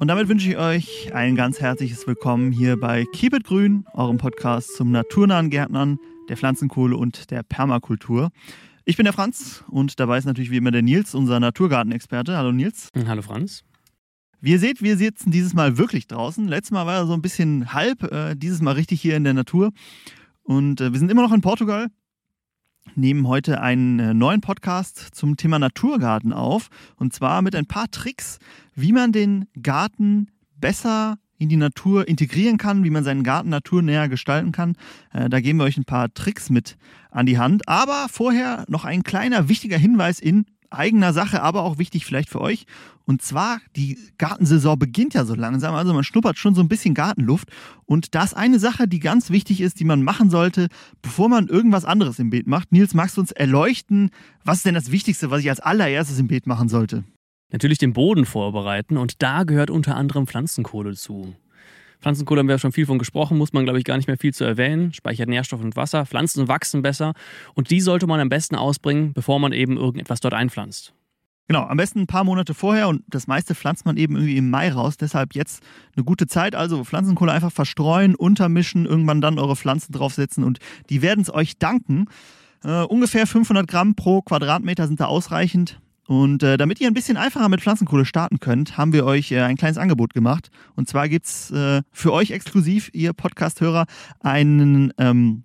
Und damit wünsche ich euch ein ganz herzliches Willkommen hier bei Keep It Grün, eurem Podcast zum naturnahen Gärtnern, der Pflanzenkohle und der Permakultur. Ich bin der Franz und dabei ist natürlich wie immer der Nils, unser Naturgartenexperte. Hallo Nils. Hallo Franz. Wie ihr seht, wir sitzen dieses Mal wirklich draußen. Letztes Mal war er so ein bisschen halb, äh, dieses Mal richtig hier in der Natur. Und äh, wir sind immer noch in Portugal, nehmen heute einen äh, neuen Podcast zum Thema Naturgarten auf. Und zwar mit ein paar Tricks, wie man den Garten besser in die Natur integrieren kann, wie man seinen Garten naturnäher gestalten kann. Äh, da geben wir euch ein paar Tricks mit an die Hand. Aber vorher noch ein kleiner wichtiger Hinweis in eigener Sache, aber auch wichtig vielleicht für euch. Und zwar, die Gartensaison beginnt ja so langsam, also man schnuppert schon so ein bisschen Gartenluft. Und da ist eine Sache, die ganz wichtig ist, die man machen sollte, bevor man irgendwas anderes im Beet macht. Nils, magst du uns erleuchten, was ist denn das Wichtigste, was ich als allererstes im Beet machen sollte? Natürlich den Boden vorbereiten und da gehört unter anderem Pflanzenkohle zu. Pflanzenkohle haben wir ja schon viel von gesprochen, muss man, glaube ich, gar nicht mehr viel zu erwähnen. Speichert Nährstoff und Wasser, Pflanzen wachsen besser und die sollte man am besten ausbringen, bevor man eben irgendetwas dort einpflanzt. Genau, am besten ein paar Monate vorher und das meiste pflanzt man eben irgendwie im Mai raus. Deshalb jetzt eine gute Zeit. Also Pflanzenkohle einfach verstreuen, untermischen, irgendwann dann eure Pflanzen draufsetzen und die werden es euch danken. Uh, ungefähr 500 Gramm pro Quadratmeter sind da ausreichend. Und äh, damit ihr ein bisschen einfacher mit Pflanzenkohle starten könnt, haben wir euch äh, ein kleines Angebot gemacht. Und zwar gibt es äh, für euch exklusiv, ihr Podcast-Hörer, einen, ähm,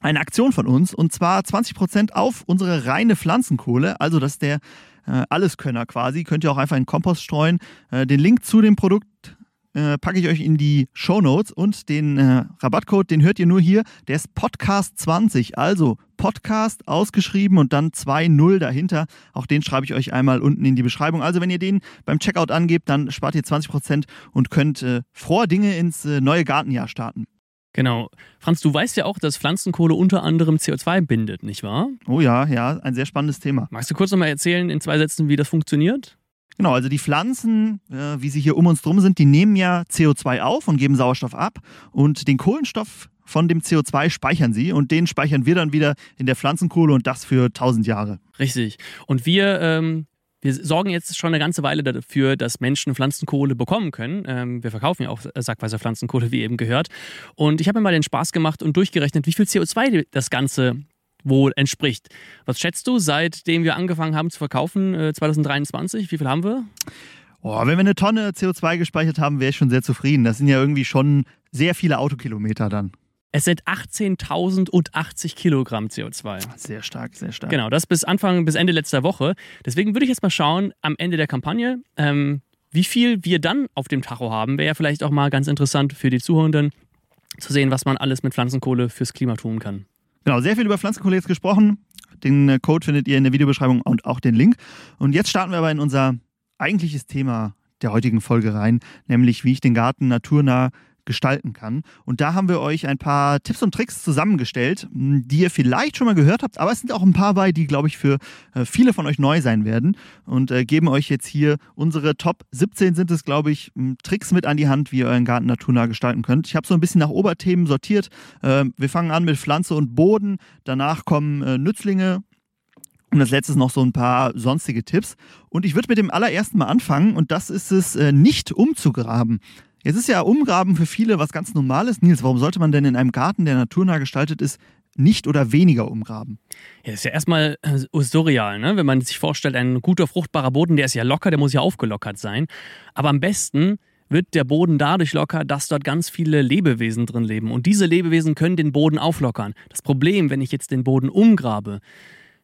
eine Aktion von uns. Und zwar 20% auf unsere reine Pflanzenkohle. Also das ist der äh, Alleskönner quasi. Könnt ihr auch einfach in Kompost streuen. Äh, den Link zu dem Produkt äh, packe ich euch in die Show Notes und den äh, Rabattcode, den hört ihr nur hier. Der ist Podcast 20, also Podcast ausgeschrieben und dann 2.0 dahinter. Auch den schreibe ich euch einmal unten in die Beschreibung. Also wenn ihr den beim Checkout angebt, dann spart ihr 20% und könnt äh, vor Dinge ins äh, neue Gartenjahr starten. Genau. Franz, du weißt ja auch, dass Pflanzenkohle unter anderem CO2 bindet, nicht wahr? Oh ja, ja, ein sehr spannendes Thema. Magst du kurz nochmal erzählen in zwei Sätzen, wie das funktioniert? Genau, also die Pflanzen, äh, wie sie hier um uns drum sind, die nehmen ja CO2 auf und geben Sauerstoff ab und den Kohlenstoff von dem CO2 speichern sie und den speichern wir dann wieder in der Pflanzenkohle und das für 1000 Jahre. Richtig. Und wir ähm, wir sorgen jetzt schon eine ganze Weile dafür, dass Menschen Pflanzenkohle bekommen können. Ähm, wir verkaufen ja auch sackweise Pflanzenkohle, wie eben gehört. Und ich habe mir mal den Spaß gemacht und durchgerechnet, wie viel CO2 das Ganze wohl entspricht. Was schätzt du, seitdem wir angefangen haben zu verkaufen, äh, 2023? Wie viel haben wir? Oh, wenn wir eine Tonne CO2 gespeichert haben, wäre ich schon sehr zufrieden. Das sind ja irgendwie schon sehr viele Autokilometer dann. Es sind 18.080 Kilogramm CO2. Sehr stark, sehr stark. Genau, das bis Anfang, bis Ende letzter Woche. Deswegen würde ich jetzt mal schauen, am Ende der Kampagne, ähm, wie viel wir dann auf dem Tacho haben. Wäre ja vielleicht auch mal ganz interessant für die Zuhörenden zu sehen, was man alles mit Pflanzenkohle fürs Klima tun kann. Genau, sehr viel über Pflanzenkohle jetzt gesprochen. Den äh, Code findet ihr in der Videobeschreibung und auch den Link. Und jetzt starten wir aber in unser eigentliches Thema der heutigen Folge rein, nämlich wie ich den Garten naturnah gestalten kann. Und da haben wir euch ein paar Tipps und Tricks zusammengestellt, die ihr vielleicht schon mal gehört habt, aber es sind auch ein paar bei, die, glaube ich, für äh, viele von euch neu sein werden und äh, geben euch jetzt hier unsere Top 17 sind es, glaube ich, Tricks mit an die Hand, wie ihr euren Garten naturnah gestalten könnt. Ich habe so ein bisschen nach Oberthemen sortiert. Äh, wir fangen an mit Pflanze und Boden, danach kommen äh, Nützlinge, und als letztes noch so ein paar sonstige Tipps. Und ich würde mit dem allerersten mal anfangen und das ist es, nicht umzugraben. Jetzt ist ja Umgraben für viele was ganz Normales. Nils, warum sollte man denn in einem Garten, der naturnah gestaltet ist, nicht oder weniger umgraben? Ja, das ist ja erstmal äh, surreal, ne? wenn man sich vorstellt, ein guter, fruchtbarer Boden, der ist ja locker, der muss ja aufgelockert sein. Aber am besten wird der Boden dadurch locker, dass dort ganz viele Lebewesen drin leben. Und diese Lebewesen können den Boden auflockern. Das Problem, wenn ich jetzt den Boden umgrabe,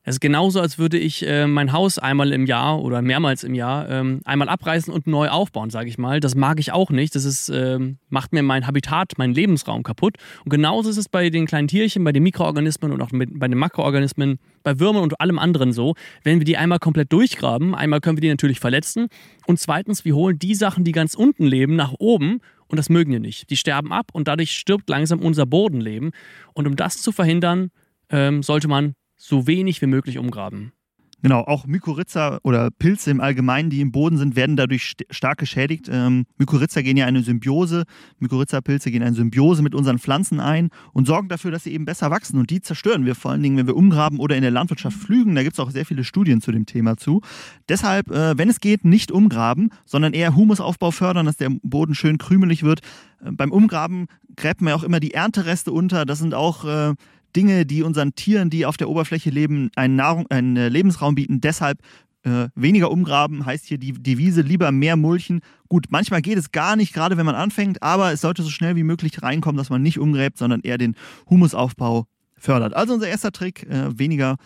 es ist genauso, als würde ich äh, mein Haus einmal im Jahr oder mehrmals im Jahr ähm, einmal abreißen und neu aufbauen, sage ich mal. Das mag ich auch nicht. Das ist, ähm, macht mir mein Habitat, meinen Lebensraum kaputt. Und genauso ist es bei den kleinen Tierchen, bei den Mikroorganismen und auch mit, bei den Makroorganismen, bei Würmern und allem anderen so. Wenn wir die einmal komplett durchgraben, einmal können wir die natürlich verletzen. Und zweitens, wir holen die Sachen, die ganz unten leben, nach oben. Und das mögen wir nicht. Die sterben ab und dadurch stirbt langsam unser Bodenleben. Und um das zu verhindern, ähm, sollte man so wenig wie möglich umgraben. Genau, auch Mykorrhiza oder Pilze im Allgemeinen, die im Boden sind, werden dadurch stark geschädigt. Ähm, Mykorrhiza gehen ja eine Symbiose, Mykorrhiza-Pilze gehen eine Symbiose mit unseren Pflanzen ein und sorgen dafür, dass sie eben besser wachsen. Und die zerstören wir vor allen Dingen, wenn wir umgraben oder in der Landwirtschaft pflügen. Da gibt es auch sehr viele Studien zu dem Thema zu. Deshalb, äh, wenn es geht, nicht umgraben, sondern eher Humusaufbau fördern, dass der Boden schön krümelig wird. Äh, beim Umgraben gräbt man ja auch immer die Erntereste unter. Das sind auch äh, Dinge, die unseren Tieren, die auf der Oberfläche leben, einen, Nahrung, einen äh, Lebensraum bieten. Deshalb äh, weniger umgraben, heißt hier die Devise, lieber mehr mulchen. Gut, manchmal geht es gar nicht, gerade wenn man anfängt, aber es sollte so schnell wie möglich reinkommen, dass man nicht umgräbt, sondern eher den Humusaufbau fördert. Also unser erster Trick, äh, weniger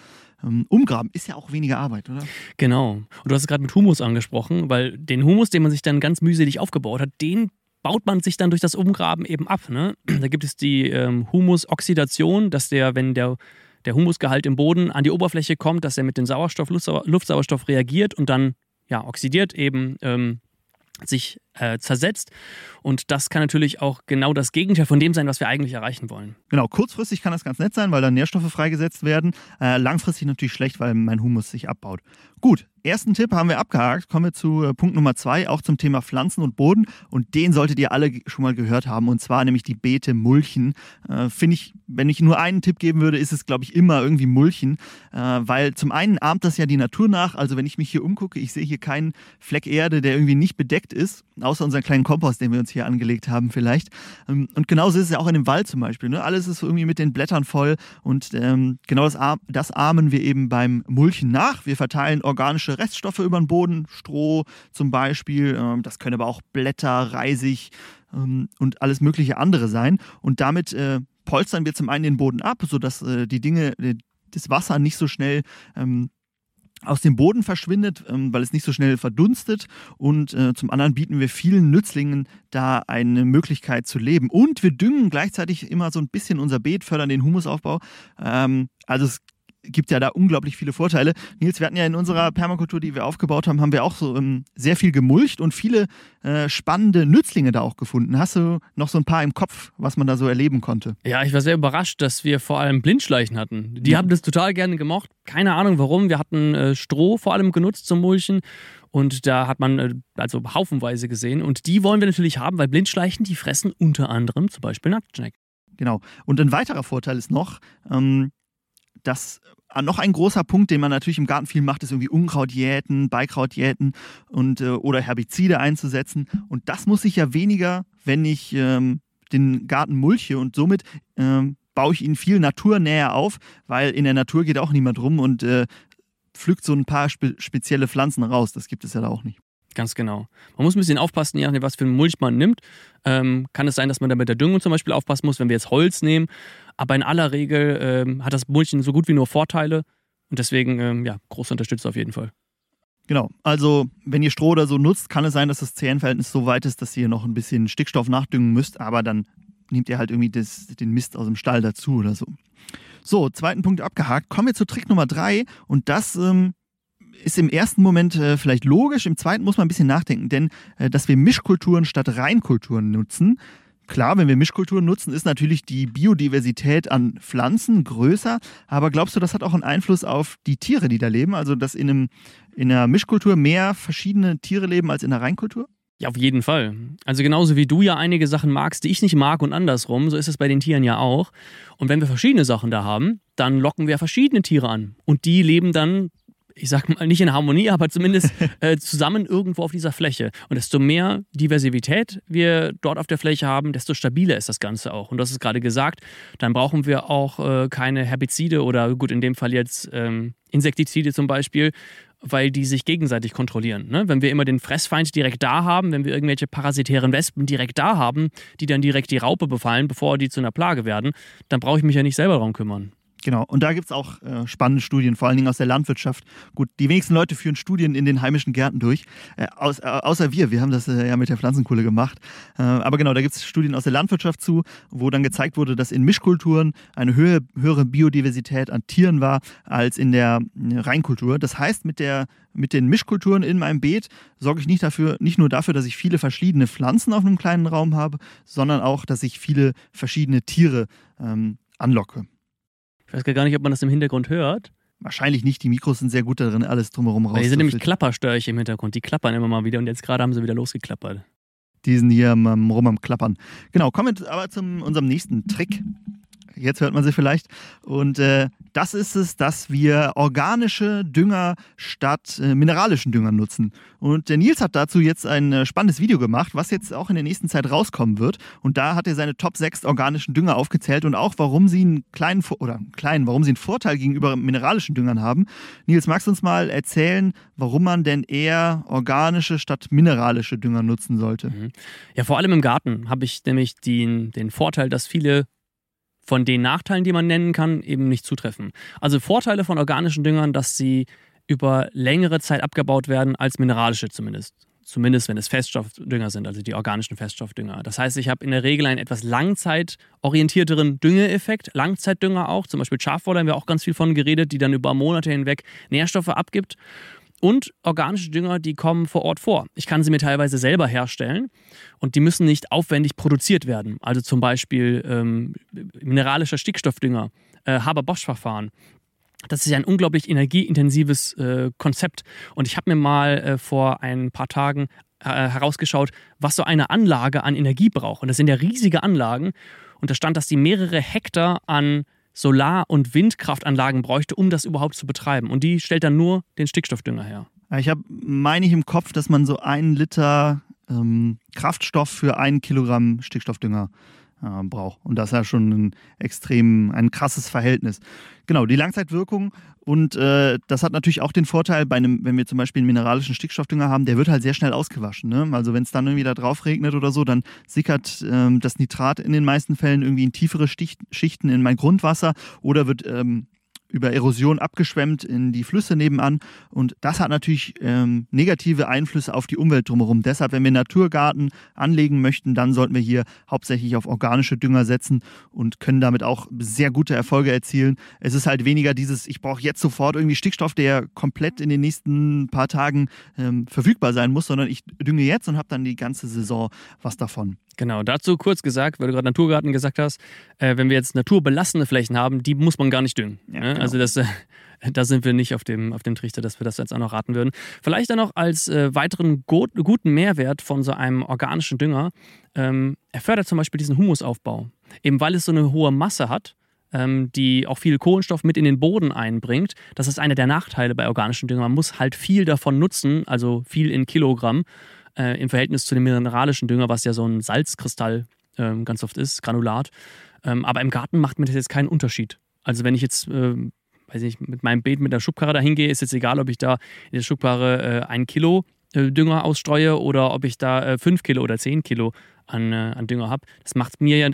ähm, umgraben. Ist ja auch weniger Arbeit, oder? Genau. Und du hast es gerade mit Humus angesprochen, weil den Humus, den man sich dann ganz mühselig aufgebaut hat, den baut man sich dann durch das Umgraben eben ab. Ne? Da gibt es die ähm, Humusoxidation, dass der, wenn der, der Humusgehalt im Boden an die Oberfläche kommt, dass er mit dem Sauerstoff, Luftsauerstoff reagiert und dann ja, oxidiert eben ähm, sich äh, zersetzt. Und das kann natürlich auch genau das Gegenteil von dem sein, was wir eigentlich erreichen wollen. Genau, kurzfristig kann das ganz nett sein, weil dann Nährstoffe freigesetzt werden. Äh, langfristig natürlich schlecht, weil mein Humus sich abbaut. Gut, ersten Tipp haben wir abgehakt. Kommen wir zu äh, Punkt Nummer zwei, auch zum Thema Pflanzen und Boden. Und den solltet ihr alle schon mal gehört haben. Und zwar nämlich die Beete Mulchen. Äh, Finde ich, wenn ich nur einen Tipp geben würde, ist es, glaube ich, immer irgendwie Mulchen. Äh, weil zum einen ahmt das ja die Natur nach. Also wenn ich mich hier umgucke, ich sehe hier keinen Fleck Erde, der irgendwie nicht bedeckt ist, außer unseren kleinen Kompost, den wir uns hier angelegt haben vielleicht. Ähm, und genauso ist es ja auch in dem Wald zum Beispiel. Ne? Alles ist irgendwie mit den Blättern voll. Und ähm, genau das, das ahmen wir eben beim Mulchen nach. Wir verteilen organische Reststoffe über den Boden, Stroh zum Beispiel. Ähm, das können aber auch Blätter, Reisig ähm, und alles mögliche andere sein. Und damit äh, polstern wir zum einen den Boden ab, sodass äh, die Dinge, äh, das Wasser nicht so schnell ähm, aus dem Boden verschwindet, ähm, weil es nicht so schnell verdunstet. Und äh, zum anderen bieten wir vielen Nützlingen da eine Möglichkeit zu leben. Und wir düngen gleichzeitig immer so ein bisschen unser Beet, fördern den Humusaufbau. Ähm, also es gibt ja da unglaublich viele Vorteile. Nils, wir hatten ja in unserer Permakultur, die wir aufgebaut haben, haben wir auch so ähm, sehr viel gemulcht und viele äh, spannende Nützlinge da auch gefunden. Hast du noch so ein paar im Kopf, was man da so erleben konnte? Ja, ich war sehr überrascht, dass wir vor allem Blindschleichen hatten. Die ja. haben das total gerne gemocht. Keine Ahnung warum. Wir hatten äh, Stroh vor allem genutzt zum Mulchen. Und da hat man äh, also haufenweise gesehen. Und die wollen wir natürlich haben, weil Blindschleichen, die fressen unter anderem zum Beispiel Nacktschnecken. Genau. Und ein weiterer Vorteil ist noch, ähm, dass äh, noch ein großer Punkt, den man natürlich im Garten viel macht, ist irgendwie Unkraut jäten, Beikraut jäten und, äh, oder Herbizide einzusetzen. Und das muss ich ja weniger, wenn ich ähm, den Garten mulche und somit ähm, baue ich ihn viel naturnäher auf, weil in der Natur geht auch niemand rum und äh, pflückt so ein paar spe spezielle Pflanzen raus. Das gibt es ja da auch nicht. Ganz genau. Man muss ein bisschen aufpassen, je nachdem, was für einen Mulch man nimmt. Ähm, kann es sein, dass man da mit der Düngung zum Beispiel aufpassen muss, wenn wir jetzt Holz nehmen. Aber in aller Regel ähm, hat das Mulchen so gut wie nur Vorteile. Und deswegen, ähm, ja, große Unterstützung auf jeden Fall. Genau. Also, wenn ihr Stroh oder so nutzt, kann es sein, dass das CN-Verhältnis so weit ist, dass ihr noch ein bisschen Stickstoff nachdüngen müsst. Aber dann nehmt ihr halt irgendwie das, den Mist aus dem Stall dazu oder so. So, zweiten Punkt abgehakt. Kommen wir zu Trick Nummer drei. Und das ähm, ist im ersten Moment äh, vielleicht logisch, im zweiten muss man ein bisschen nachdenken, denn äh, dass wir Mischkulturen statt Reinkulturen nutzen, Klar, wenn wir Mischkulturen nutzen, ist natürlich die Biodiversität an Pflanzen größer. Aber glaubst du, das hat auch einen Einfluss auf die Tiere, die da leben? Also, dass in, einem, in einer Mischkultur mehr verschiedene Tiere leben als in einer Reinkultur? Ja, auf jeden Fall. Also genauso wie du ja einige Sachen magst, die ich nicht mag und andersrum, so ist es bei den Tieren ja auch. Und wenn wir verschiedene Sachen da haben, dann locken wir verschiedene Tiere an. Und die leben dann ich sag mal, nicht in Harmonie, aber zumindest äh, zusammen irgendwo auf dieser Fläche. Und desto mehr Diversität wir dort auf der Fläche haben, desto stabiler ist das Ganze auch. Und das ist gerade gesagt, dann brauchen wir auch äh, keine Herbizide oder gut, in dem Fall jetzt ähm, Insektizide zum Beispiel, weil die sich gegenseitig kontrollieren. Ne? Wenn wir immer den Fressfeind direkt da haben, wenn wir irgendwelche parasitären Wespen direkt da haben, die dann direkt die Raupe befallen, bevor die zu einer Plage werden, dann brauche ich mich ja nicht selber darum kümmern. Genau, und da gibt es auch äh, spannende Studien, vor allen Dingen aus der Landwirtschaft. Gut, die wenigsten Leute führen Studien in den heimischen Gärten durch, äh, aus, äh, außer wir, wir haben das äh, ja mit der Pflanzenkohle gemacht. Äh, aber genau, da gibt es Studien aus der Landwirtschaft zu, wo dann gezeigt wurde, dass in Mischkulturen eine höhere, höhere Biodiversität an Tieren war als in der äh, Reinkultur. Das heißt, mit, der, mit den Mischkulturen in meinem Beet sorge ich nicht, dafür, nicht nur dafür, dass ich viele verschiedene Pflanzen auf einem kleinen Raum habe, sondern auch, dass ich viele verschiedene Tiere ähm, anlocke. Ich weiß gar nicht, ob man das im Hintergrund hört. wahrscheinlich nicht. Die Mikros sind sehr gut darin, alles drumherum raus. Hier sind nämlich Klapperstörche im Hintergrund. Die klappern immer mal wieder und jetzt gerade haben sie wieder losgeklappert. Die sind hier um, rum am Klappern. Genau, kommen wir aber zu unserem nächsten Trick. Jetzt hört man sie vielleicht. Und äh, das ist es, dass wir organische Dünger statt äh, mineralischen Dünger nutzen. Und der Nils hat dazu jetzt ein äh, spannendes Video gemacht, was jetzt auch in der nächsten Zeit rauskommen wird. Und da hat er seine Top 6 organischen Dünger aufgezählt und auch, warum sie einen kleinen, oder kleinen, warum sie einen Vorteil gegenüber mineralischen Düngern haben. Nils, magst du uns mal erzählen, warum man denn eher organische statt mineralische Dünger nutzen sollte? Mhm. Ja, vor allem im Garten habe ich nämlich den, den Vorteil, dass viele von den Nachteilen, die man nennen kann, eben nicht zutreffen. Also Vorteile von organischen Düngern, dass sie über längere Zeit abgebaut werden als mineralische zumindest. Zumindest wenn es Feststoffdünger sind, also die organischen Feststoffdünger. Das heißt, ich habe in der Regel einen etwas langzeitorientierteren Düngeeffekt. Langzeitdünger auch, zum Beispiel Schafwolle haben wir auch ganz viel von geredet, die dann über Monate hinweg Nährstoffe abgibt. Und organische Dünger, die kommen vor Ort vor. Ich kann sie mir teilweise selber herstellen und die müssen nicht aufwendig produziert werden. Also zum Beispiel ähm, mineralischer Stickstoffdünger, äh, Haber-Bosch-Verfahren. Das ist ja ein unglaublich energieintensives äh, Konzept. Und ich habe mir mal äh, vor ein paar Tagen äh, herausgeschaut, was so eine Anlage an Energie braucht. Und das sind ja riesige Anlagen. Und da stand, dass die mehrere Hektar an Solar- und Windkraftanlagen bräuchte, um das überhaupt zu betreiben. Und die stellt dann nur den Stickstoffdünger her. Ich habe, meine ich, im Kopf, dass man so einen Liter ähm, Kraftstoff für ein Kilogramm Stickstoffdünger äh, braucht. Und das ist ja schon ein extrem, ein krasses Verhältnis. Genau, die Langzeitwirkung und äh, das hat natürlich auch den Vorteil, bei einem, wenn wir zum Beispiel einen mineralischen Stickstoffdünger haben, der wird halt sehr schnell ausgewaschen. Ne? Also wenn es dann irgendwie da drauf regnet oder so, dann sickert ähm, das Nitrat in den meisten Fällen irgendwie in tiefere Schichten in mein Grundwasser oder wird ähm, über Erosion abgeschwemmt in die Flüsse nebenan. Und das hat natürlich ähm, negative Einflüsse auf die Umwelt drumherum. Deshalb, wenn wir Naturgarten anlegen möchten, dann sollten wir hier hauptsächlich auf organische Dünger setzen und können damit auch sehr gute Erfolge erzielen. Es ist halt weniger dieses, ich brauche jetzt sofort irgendwie Stickstoff, der komplett in den nächsten paar Tagen ähm, verfügbar sein muss, sondern ich dünge jetzt und habe dann die ganze Saison was davon. Genau, dazu kurz gesagt, weil du gerade Naturgarten gesagt hast, äh, wenn wir jetzt naturbelassene Flächen haben, die muss man gar nicht düngen. Ja, ne? genau. Also das, äh, da sind wir nicht auf dem, auf dem Trichter, dass wir das jetzt auch noch raten würden. Vielleicht dann noch als äh, weiteren go guten Mehrwert von so einem organischen Dünger, ähm, er fördert zum Beispiel diesen Humusaufbau. Eben weil es so eine hohe Masse hat, ähm, die auch viel Kohlenstoff mit in den Boden einbringt. Das ist einer der Nachteile bei organischen Düngern. Man muss halt viel davon nutzen, also viel in Kilogramm äh, im Verhältnis zu dem mineralischen Dünger, was ja so ein Salzkristall ähm, ganz oft ist, Granulat. Ähm, aber im Garten macht mir das jetzt keinen Unterschied. Also wenn ich jetzt, äh, weiß nicht, mit meinem Beet mit der Schubkarre dahin gehe, ist jetzt egal, ob ich da in der Schubkarre äh, ein Kilo äh, Dünger ausstreue oder ob ich da äh, fünf Kilo oder zehn Kilo an, äh, an Dünger habe. Das macht mir ja,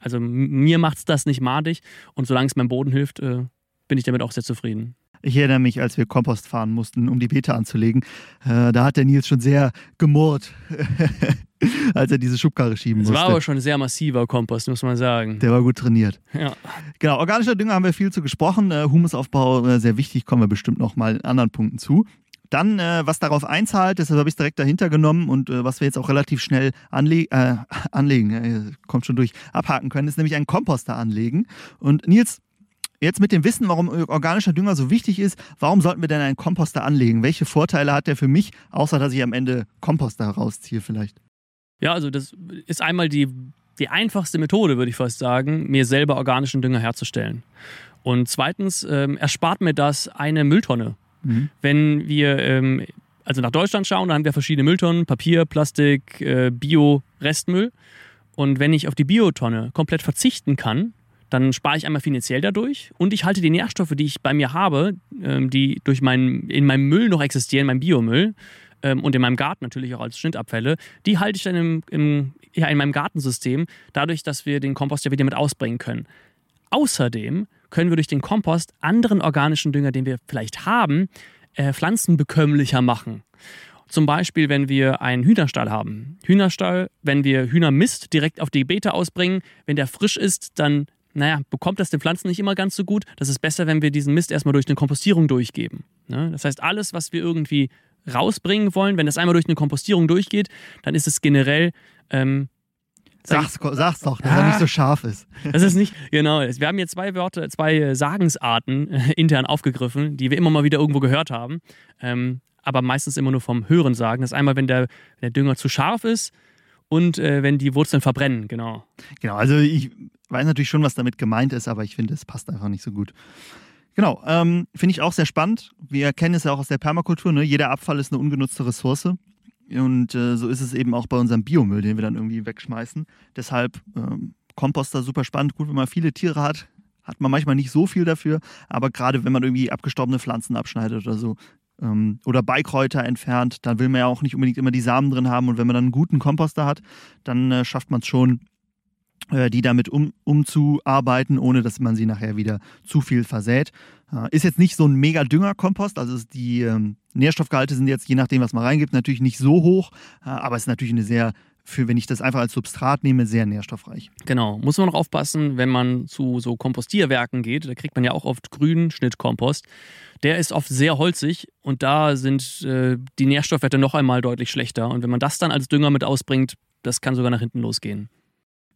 also mir macht es das nicht madig und solange es meinem Boden hilft, bin ich damit auch sehr zufrieden. Ich erinnere mich, als wir Kompost fahren mussten, um die Beete anzulegen. Äh, da hat der Nils schon sehr gemurrt, als er diese Schubkarre schieben das musste. Das war aber schon ein sehr massiver Kompost, muss man sagen. Der war gut trainiert. Ja. Genau, organischer Dünger haben wir viel zu gesprochen. Äh, Humusaufbau äh, sehr wichtig, kommen wir bestimmt noch mal in anderen Punkten zu. Dann, äh, was darauf einzahlt, deshalb habe ich es direkt dahinter genommen und äh, was wir jetzt auch relativ schnell anle äh, anlegen, kommt schon durch, abhaken können, ist nämlich einen Komposter anlegen. Und Nils, Jetzt mit dem Wissen, warum organischer Dünger so wichtig ist, warum sollten wir denn einen Komposter anlegen? Welche Vorteile hat der für mich, außer dass ich am Ende Komposter herausziehe vielleicht? Ja, also das ist einmal die, die einfachste Methode, würde ich fast sagen, mir selber organischen Dünger herzustellen. Und zweitens ähm, erspart mir das eine Mülltonne. Mhm. Wenn wir ähm, also nach Deutschland schauen, da haben wir verschiedene Mülltonnen, Papier, Plastik, äh, Bio, Restmüll. Und wenn ich auf die Biotonne komplett verzichten kann, dann spare ich einmal finanziell dadurch und ich halte die Nährstoffe, die ich bei mir habe, ähm, die durch meinen, in meinem Müll noch existieren, meinem Biomüll ähm, und in meinem Garten natürlich auch als Schnittabfälle, die halte ich dann im, im, ja, in meinem Gartensystem, dadurch, dass wir den Kompost ja wieder mit ausbringen können. Außerdem können wir durch den Kompost anderen organischen Dünger, den wir vielleicht haben, äh, pflanzenbekömmlicher machen. Zum Beispiel, wenn wir einen Hühnerstall haben. Hühnerstall, wenn wir Hühnermist direkt auf die Beete ausbringen, wenn der frisch ist, dann naja, bekommt das den Pflanzen nicht immer ganz so gut. Das ist besser, wenn wir diesen Mist erstmal durch eine Kompostierung durchgeben. Ne? Das heißt, alles, was wir irgendwie rausbringen wollen, wenn das einmal durch eine Kompostierung durchgeht, dann ist es generell ähm, Sag's, sag's doch, dass er nicht so scharf ist. Das ist nicht, genau. Wir haben hier zwei Wörter, zwei Sagensarten äh, intern aufgegriffen, die wir immer mal wieder irgendwo gehört haben. Ähm, aber meistens immer nur vom Hören sagen. Das ist einmal, wenn der, der Dünger zu scharf ist und äh, wenn die Wurzeln verbrennen, genau. Genau, also ich weiß natürlich schon, was damit gemeint ist, aber ich finde, es passt einfach nicht so gut. Genau, ähm, finde ich auch sehr spannend. Wir kennen es ja auch aus der Permakultur, ne? jeder Abfall ist eine ungenutzte Ressource. Und äh, so ist es eben auch bei unserem Biomüll, den wir dann irgendwie wegschmeißen. Deshalb ähm, Komposter super spannend. Gut, wenn man viele Tiere hat, hat man manchmal nicht so viel dafür. Aber gerade wenn man irgendwie abgestorbene Pflanzen abschneidet oder so ähm, oder Beikräuter entfernt, dann will man ja auch nicht unbedingt immer die Samen drin haben. Und wenn man dann einen guten Komposter hat, dann äh, schafft man es schon, die damit um, umzuarbeiten, ohne dass man sie nachher wieder zu viel versät. Äh, ist jetzt nicht so ein mega Düngerkompost, also die ähm, Nährstoffgehalte sind jetzt je nachdem, was man reingibt, natürlich nicht so hoch, äh, aber es ist natürlich eine sehr für, wenn ich das einfach als Substrat nehme, sehr nährstoffreich. Genau. Muss man noch aufpassen, wenn man zu so Kompostierwerken geht, da kriegt man ja auch oft grünen Schnittkompost. Der ist oft sehr holzig und da sind äh, die Nährstoffwerte noch einmal deutlich schlechter. Und wenn man das dann als Dünger mit ausbringt, das kann sogar nach hinten losgehen.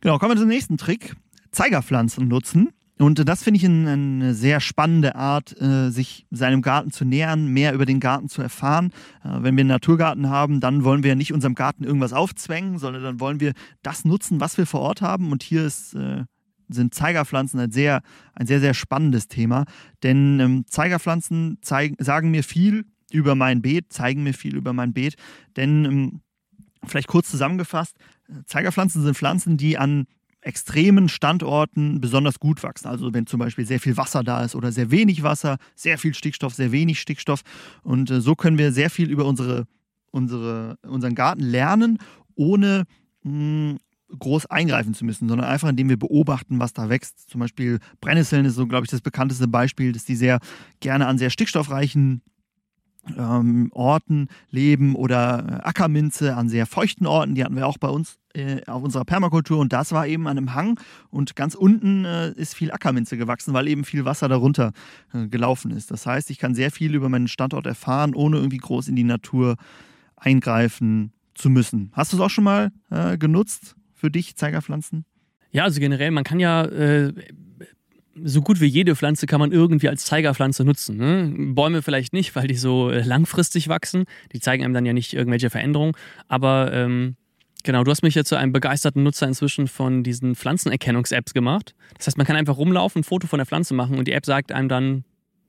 Genau, kommen wir zum nächsten Trick. Zeigerpflanzen nutzen. Und das finde ich eine sehr spannende Art, äh, sich seinem Garten zu nähern, mehr über den Garten zu erfahren. Äh, wenn wir einen Naturgarten haben, dann wollen wir nicht unserem Garten irgendwas aufzwängen, sondern dann wollen wir das nutzen, was wir vor Ort haben. Und hier ist, äh, sind Zeigerpflanzen ein sehr, ein sehr, sehr spannendes Thema. Denn ähm, Zeigerpflanzen zeigen, sagen mir viel über mein Beet, zeigen mir viel über mein Beet. Denn ähm, vielleicht kurz zusammengefasst, Zeigerpflanzen sind Pflanzen, die an extremen Standorten besonders gut wachsen. Also wenn zum Beispiel sehr viel Wasser da ist oder sehr wenig Wasser, sehr viel Stickstoff, sehr wenig Stickstoff. Und äh, so können wir sehr viel über unsere, unsere, unseren Garten lernen, ohne mh, hm, groß eingreifen zu müssen, sondern einfach indem wir beobachten, was da wächst. Zum Beispiel Brennnesseln ist so, glaube ich, das bekannteste Beispiel, dass die sehr gerne an sehr stickstoffreichen ähm, Orten leben oder äh, Ackerminze an sehr feuchten Orten. Die hatten wir auch bei uns äh, auf unserer Permakultur und das war eben an einem Hang und ganz unten äh, ist viel Ackerminze gewachsen, weil eben viel Wasser darunter äh, gelaufen ist. Das heißt, ich kann sehr viel über meinen Standort erfahren, ohne irgendwie groß in die Natur eingreifen zu müssen. Hast du es auch schon mal äh, genutzt für dich, Zeigerpflanzen? Ja, also generell, man kann ja äh, so gut wie jede Pflanze kann man irgendwie als Zeigerpflanze nutzen. Ne? Bäume vielleicht nicht, weil die so äh, langfristig wachsen. Die zeigen einem dann ja nicht irgendwelche Veränderungen. Aber ähm, genau, du hast mich ja zu einem begeisterten Nutzer inzwischen von diesen Pflanzenerkennungs-Apps gemacht. Das heißt, man kann einfach rumlaufen, ein Foto von der Pflanze machen und die App sagt einem dann,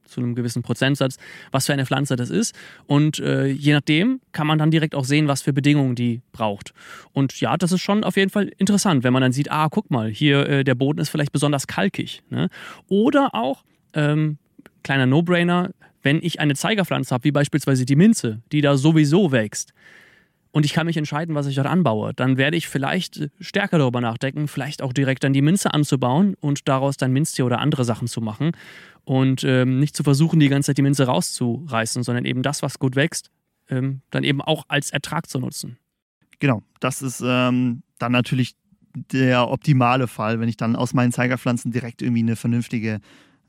zu einem gewissen Prozentsatz, was für eine Pflanze das ist. Und äh, je nachdem kann man dann direkt auch sehen, was für Bedingungen die braucht. Und ja, das ist schon auf jeden Fall interessant, wenn man dann sieht, ah, guck mal, hier äh, der Boden ist vielleicht besonders kalkig. Ne? Oder auch, ähm, kleiner No-Brainer, wenn ich eine Zeigerpflanze habe, wie beispielsweise die Minze, die da sowieso wächst, und ich kann mich entscheiden, was ich dort anbaue, dann werde ich vielleicht stärker darüber nachdenken, vielleicht auch direkt dann die Minze anzubauen und daraus dann Minztee oder andere Sachen zu machen und ähm, nicht zu versuchen, die ganze Zeit die Minze rauszureißen, sondern eben das, was gut wächst, ähm, dann eben auch als Ertrag zu nutzen. Genau, das ist ähm, dann natürlich der optimale Fall, wenn ich dann aus meinen Zeigerpflanzen direkt irgendwie eine vernünftige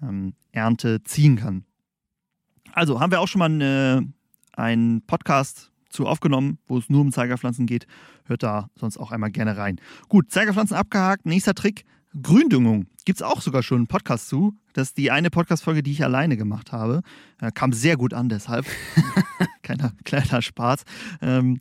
ähm, Ernte ziehen kann. Also haben wir auch schon mal eine, einen Podcast zu aufgenommen, wo es nur um Zeigerpflanzen geht. Hört da sonst auch einmal gerne rein. Gut, Zeigerpflanzen abgehakt. Nächster Trick: Gründüngung. Gibt es auch sogar schon einen Podcast zu. Das ist die eine Podcast-Folge, die ich alleine gemacht habe. Äh, kam sehr gut an, deshalb. kleiner, kleiner Spaß. Ähm,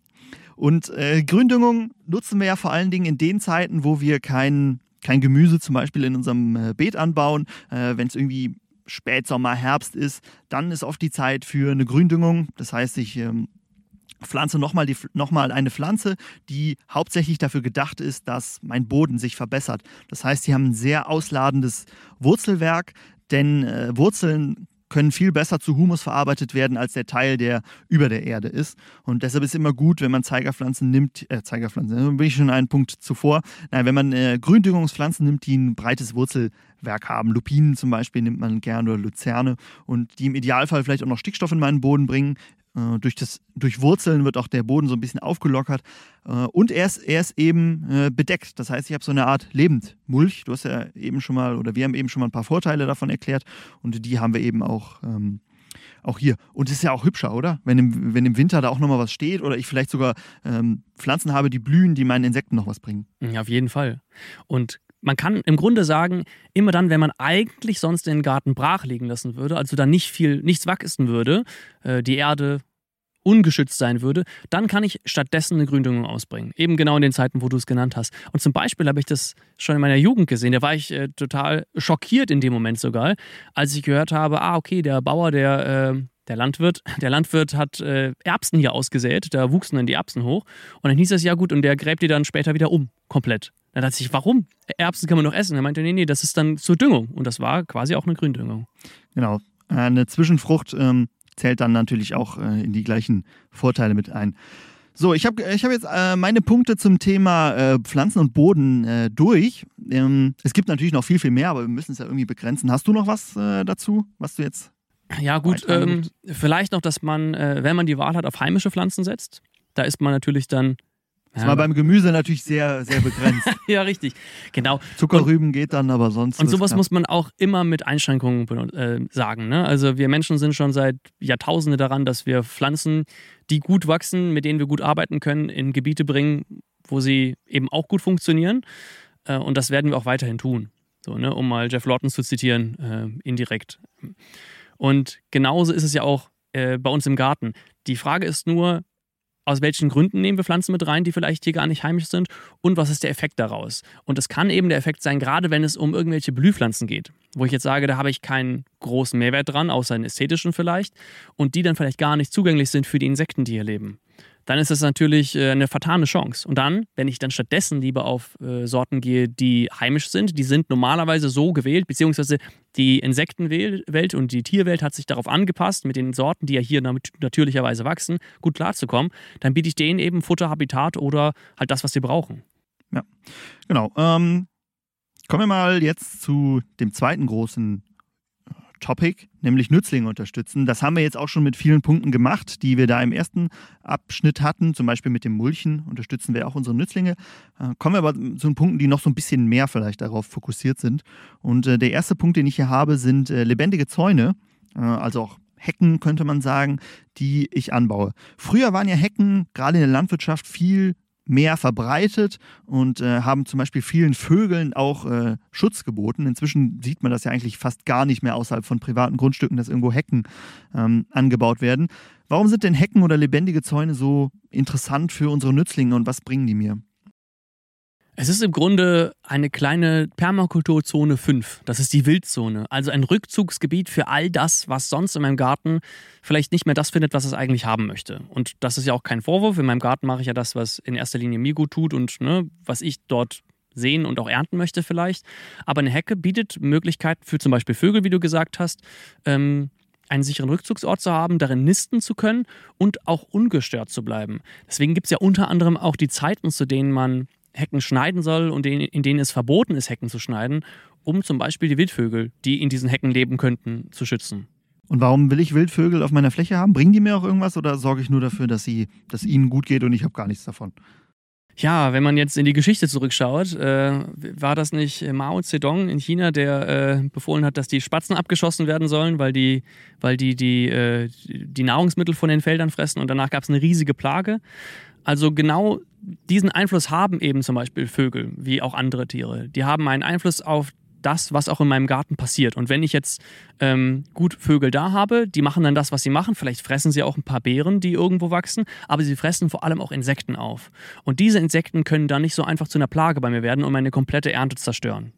und äh, Gründüngung nutzen wir ja vor allen Dingen in den Zeiten, wo wir kein, kein Gemüse zum Beispiel in unserem äh, Beet anbauen. Äh, Wenn es irgendwie Spätsommer, Herbst ist, dann ist oft die Zeit für eine Gründüngung. Das heißt, ich ähm, pflanze nochmal noch eine Pflanze, die hauptsächlich dafür gedacht ist, dass mein Boden sich verbessert. Das heißt, sie haben ein sehr ausladendes Wurzelwerk, denn äh, Wurzeln können viel besser zu Humus verarbeitet werden als der Teil, der über der Erde ist. Und deshalb ist es immer gut, wenn man Zeigerpflanzen nimmt, äh, Zeigerpflanzen, da bin ich schon einen Punkt zuvor. Nein, wenn man äh, Gründüngungspflanzen nimmt, die ein breites Wurzelwerk haben, Lupinen zum Beispiel nimmt man gerne oder Luzerne und die im Idealfall vielleicht auch noch Stickstoff in meinen Boden bringen, durch, das, durch Wurzeln wird auch der Boden so ein bisschen aufgelockert. Äh, und er ist, er ist eben äh, bedeckt. Das heißt, ich habe so eine Art Lebendmulch. Du hast ja eben schon mal, oder wir haben eben schon mal ein paar Vorteile davon erklärt. Und die haben wir eben auch, ähm, auch hier. Und es ist ja auch hübscher, oder? Wenn im, wenn im Winter da auch nochmal was steht oder ich vielleicht sogar ähm, Pflanzen habe, die blühen, die meinen Insekten noch was bringen. Ja, auf jeden Fall. Und man kann im Grunde sagen, immer dann, wenn man eigentlich sonst den Garten brach liegen lassen würde, also da nicht viel, nichts wachsen würde, äh, die Erde ungeschützt sein würde, dann kann ich stattdessen eine Gründüngung ausbringen. Eben genau in den Zeiten, wo du es genannt hast. Und zum Beispiel habe ich das schon in meiner Jugend gesehen. Da war ich äh, total schockiert in dem Moment sogar, als ich gehört habe, ah, okay, der Bauer, der, äh, der Landwirt, der Landwirt hat äh, Erbsen hier ausgesät, da wuchsen dann die Erbsen hoch. Und dann hieß es, ja gut, und der gräbt die dann später wieder um, komplett. Dann dachte ich, warum? Erbsen kann man noch essen. Er meinte, nee, nee, das ist dann zur Düngung. Und das war quasi auch eine Gründüngung. Genau. Eine Zwischenfrucht ähm, zählt dann natürlich auch äh, in die gleichen Vorteile mit ein. So, ich habe ich hab jetzt äh, meine Punkte zum Thema äh, Pflanzen und Boden äh, durch. Ähm, es gibt natürlich noch viel, viel mehr, aber wir müssen es ja irgendwie begrenzen. Hast du noch was äh, dazu, was du jetzt. Ja, gut, ähm, vielleicht noch, dass man, äh, wenn man die Wahl hat, auf heimische Pflanzen setzt. Da ist man natürlich dann das ja, war beim Gemüse natürlich sehr, sehr begrenzt. ja, richtig. Genau. Zuckerrüben und, geht dann, aber sonst. Und sowas muss man auch immer mit Einschränkungen äh, sagen. Ne? Also wir Menschen sind schon seit Jahrtausenden daran, dass wir Pflanzen, die gut wachsen, mit denen wir gut arbeiten können, in Gebiete bringen, wo sie eben auch gut funktionieren. Äh, und das werden wir auch weiterhin tun. So, ne? Um mal Jeff Lawton zu zitieren, äh, indirekt. Und genauso ist es ja auch äh, bei uns im Garten. Die Frage ist nur, aus welchen Gründen nehmen wir Pflanzen mit rein, die vielleicht hier gar nicht heimisch sind und was ist der Effekt daraus. Und es kann eben der Effekt sein, gerade wenn es um irgendwelche Blühpflanzen geht, wo ich jetzt sage, da habe ich keinen großen Mehrwert dran, außer einen ästhetischen vielleicht, und die dann vielleicht gar nicht zugänglich sind für die Insekten, die hier leben dann ist das natürlich äh, eine fatale Chance. Und dann, wenn ich dann stattdessen lieber auf äh, Sorten gehe, die heimisch sind, die sind normalerweise so gewählt, beziehungsweise die Insektenwelt und die Tierwelt hat sich darauf angepasst, mit den Sorten, die ja hier natürlicherweise wachsen, gut klarzukommen, dann biete ich denen eben Futter, Habitat oder halt das, was sie brauchen. Ja, genau. Ähm, kommen wir mal jetzt zu dem zweiten großen Topic, nämlich Nützlinge unterstützen. Das haben wir jetzt auch schon mit vielen Punkten gemacht, die wir da im ersten Abschnitt hatten. Zum Beispiel mit dem Mulchen unterstützen wir auch unsere Nützlinge. Äh, kommen wir aber zu den Punkten, die noch so ein bisschen mehr vielleicht darauf fokussiert sind. Und äh, der erste Punkt, den ich hier habe, sind äh, lebendige Zäune, also auch Hecken könnte man sagen, die ich anbaue. Früher waren ja Hecken gerade in der Landwirtschaft viel mehr verbreitet und äh, haben zum Beispiel vielen Vögeln auch äh, Schutz geboten. Inzwischen sieht man das ja eigentlich fast gar nicht mehr außerhalb von privaten Grundstücken, dass irgendwo Hecken ähm, angebaut werden. Warum sind denn Hecken oder lebendige Zäune so interessant für unsere Nützlinge und was bringen die mir? Es ist im Grunde eine kleine Permakulturzone 5. Das ist die Wildzone. Also ein Rückzugsgebiet für all das, was sonst in meinem Garten vielleicht nicht mehr das findet, was es eigentlich haben möchte. Und das ist ja auch kein Vorwurf. In meinem Garten mache ich ja das, was in erster Linie mir gut tut und ne, was ich dort sehen und auch ernten möchte vielleicht. Aber eine Hecke bietet Möglichkeiten für zum Beispiel Vögel, wie du gesagt hast, ähm, einen sicheren Rückzugsort zu haben, darin nisten zu können und auch ungestört zu bleiben. Deswegen gibt es ja unter anderem auch die Zeiten, zu denen man Hecken schneiden soll und in denen es verboten ist, Hecken zu schneiden, um zum Beispiel die Wildvögel, die in diesen Hecken leben könnten, zu schützen. Und warum will ich Wildvögel auf meiner Fläche haben? Bringen die mir auch irgendwas oder sorge ich nur dafür, dass, sie, dass ihnen gut geht und ich habe gar nichts davon? Ja, wenn man jetzt in die Geschichte zurückschaut, äh, war das nicht Mao Zedong in China, der äh, befohlen hat, dass die Spatzen abgeschossen werden sollen, weil die, weil die, die, äh, die Nahrungsmittel von den Feldern fressen und danach gab es eine riesige Plage. Also genau diesen Einfluss haben eben zum Beispiel Vögel, wie auch andere Tiere. Die haben einen Einfluss auf das, was auch in meinem Garten passiert. Und wenn ich jetzt ähm, gut Vögel da habe, die machen dann das, was sie machen. Vielleicht fressen sie auch ein paar Beeren, die irgendwo wachsen, aber sie fressen vor allem auch Insekten auf. Und diese Insekten können dann nicht so einfach zu einer Plage bei mir werden und meine komplette Ernte zerstören.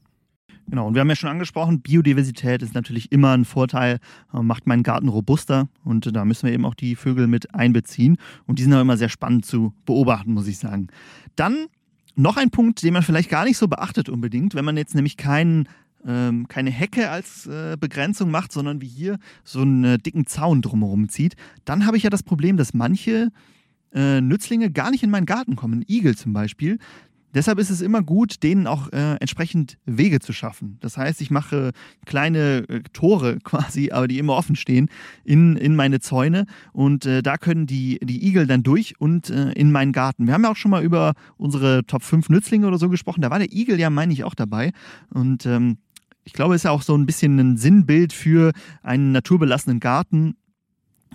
Genau, und wir haben ja schon angesprochen, Biodiversität ist natürlich immer ein Vorteil, äh, macht meinen Garten robuster und da müssen wir eben auch die Vögel mit einbeziehen. Und die sind auch immer sehr spannend zu beobachten, muss ich sagen. Dann noch ein Punkt, den man vielleicht gar nicht so beachtet unbedingt, wenn man jetzt nämlich keinen ähm, keine Hecke als äh, Begrenzung macht, sondern wie hier so einen äh, dicken Zaun drumherum zieht, dann habe ich ja das Problem, dass manche Nützlinge gar nicht in meinen Garten kommen. Igel zum Beispiel, Deshalb ist es immer gut, denen auch äh, entsprechend Wege zu schaffen. Das heißt, ich mache kleine äh, Tore quasi, aber die immer offen stehen, in, in meine Zäune. Und äh, da können die, die Igel dann durch und äh, in meinen Garten. Wir haben ja auch schon mal über unsere Top 5 Nützlinge oder so gesprochen. Da war der Igel ja, meine ich, auch dabei. Und ähm, ich glaube, es ist ja auch so ein bisschen ein Sinnbild für einen naturbelassenen Garten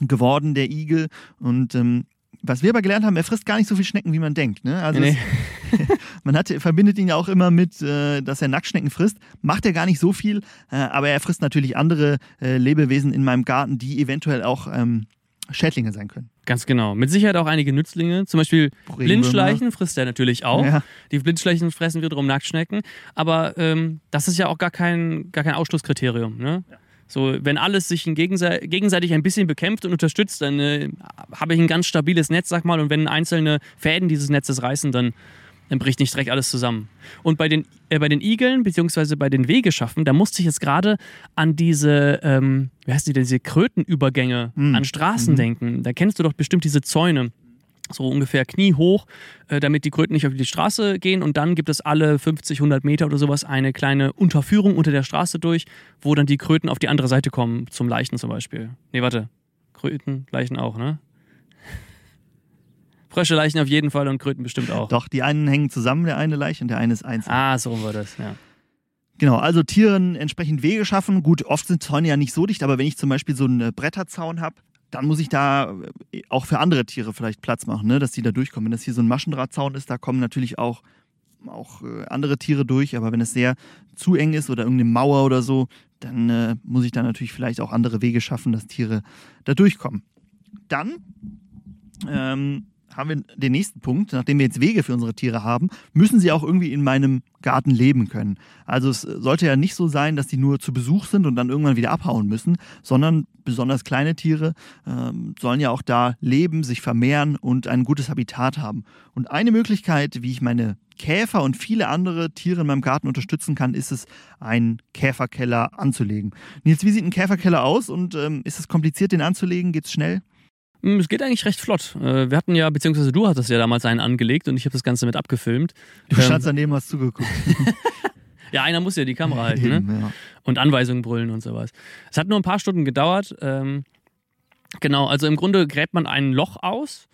geworden, der Igel. Und ähm, was wir aber gelernt haben, er frisst gar nicht so viel Schnecken, wie man denkt. Ne? Also nee. es, man hat, verbindet ihn ja auch immer mit, äh, dass er Nacktschnecken frisst. Macht er gar nicht so viel, äh, aber er frisst natürlich andere äh, Lebewesen in meinem Garten, die eventuell auch ähm, Schädlinge sein können. Ganz genau. Mit Sicherheit auch einige Nützlinge. Zum Beispiel Blindschleichen frisst er natürlich auch. Ja. Die Blindschleichen fressen wiederum Nacktschnecken. Aber ähm, das ist ja auch gar kein, gar kein Ausschlusskriterium. Ne? Ja. So, wenn alles sich gegenseitig ein bisschen bekämpft und unterstützt, dann äh, habe ich ein ganz stabiles Netz, sag mal, und wenn einzelne Fäden dieses Netzes reißen, dann, dann bricht nicht direkt alles zusammen. Und bei den, äh, bei den Igeln, beziehungsweise bei den Wegeschaffen, da musste ich jetzt gerade an diese, ähm, wie heißt die, diese Krötenübergänge mhm. an Straßen mhm. denken. Da kennst du doch bestimmt diese Zäune so ungefähr kniehoch, äh, damit die Kröten nicht auf die Straße gehen. Und dann gibt es alle 50, 100 Meter oder sowas eine kleine Unterführung unter der Straße durch, wo dann die Kröten auf die andere Seite kommen, zum Leichen zum Beispiel. Nee, warte. Kröten, Leichen auch, ne? Frösche, Leichen auf jeden Fall und Kröten bestimmt auch. Doch, die einen hängen zusammen, der eine Leiche und der eine ist einzeln. Ah, so war das, ja. Genau, also Tieren entsprechend Wege schaffen. Gut, oft sind Zäune ja nicht so dicht, aber wenn ich zum Beispiel so einen Bretterzaun habe, dann muss ich da äh, auch für andere Tiere vielleicht Platz machen, ne? dass die da durchkommen. Wenn das hier so ein Maschendrahtzaun ist, da kommen natürlich auch, auch äh, andere Tiere durch, aber wenn es sehr zu eng ist oder irgendeine Mauer oder so, dann äh, muss ich da natürlich vielleicht auch andere Wege schaffen, dass Tiere da durchkommen. Dann ähm, haben wir den nächsten Punkt. Nachdem wir jetzt Wege für unsere Tiere haben, müssen sie auch irgendwie in meinem Garten leben können. Also es sollte ja nicht so sein, dass die nur zu Besuch sind und dann irgendwann wieder abhauen müssen, sondern besonders kleine Tiere ähm, sollen ja auch da leben, sich vermehren und ein gutes Habitat haben. Und eine Möglichkeit, wie ich meine Käfer und viele andere Tiere in meinem Garten unterstützen kann, ist es, einen Käferkeller anzulegen. Nils, wie sieht ein Käferkeller aus und ähm, ist es kompliziert, den anzulegen? Geht es schnell? Hm, es geht eigentlich recht flott. Äh, wir hatten ja, beziehungsweise du hattest ja damals einen angelegt und ich habe das Ganze mit abgefilmt. Du ähm, standst daneben, hast zugeguckt. ja, einer muss ja die Kamera halten ne? Eben, ne? ja. und Anweisungen brüllen und sowas. Es hat nur ein paar Stunden gedauert. Ähm, genau, also im Grunde gräbt man ein Loch aus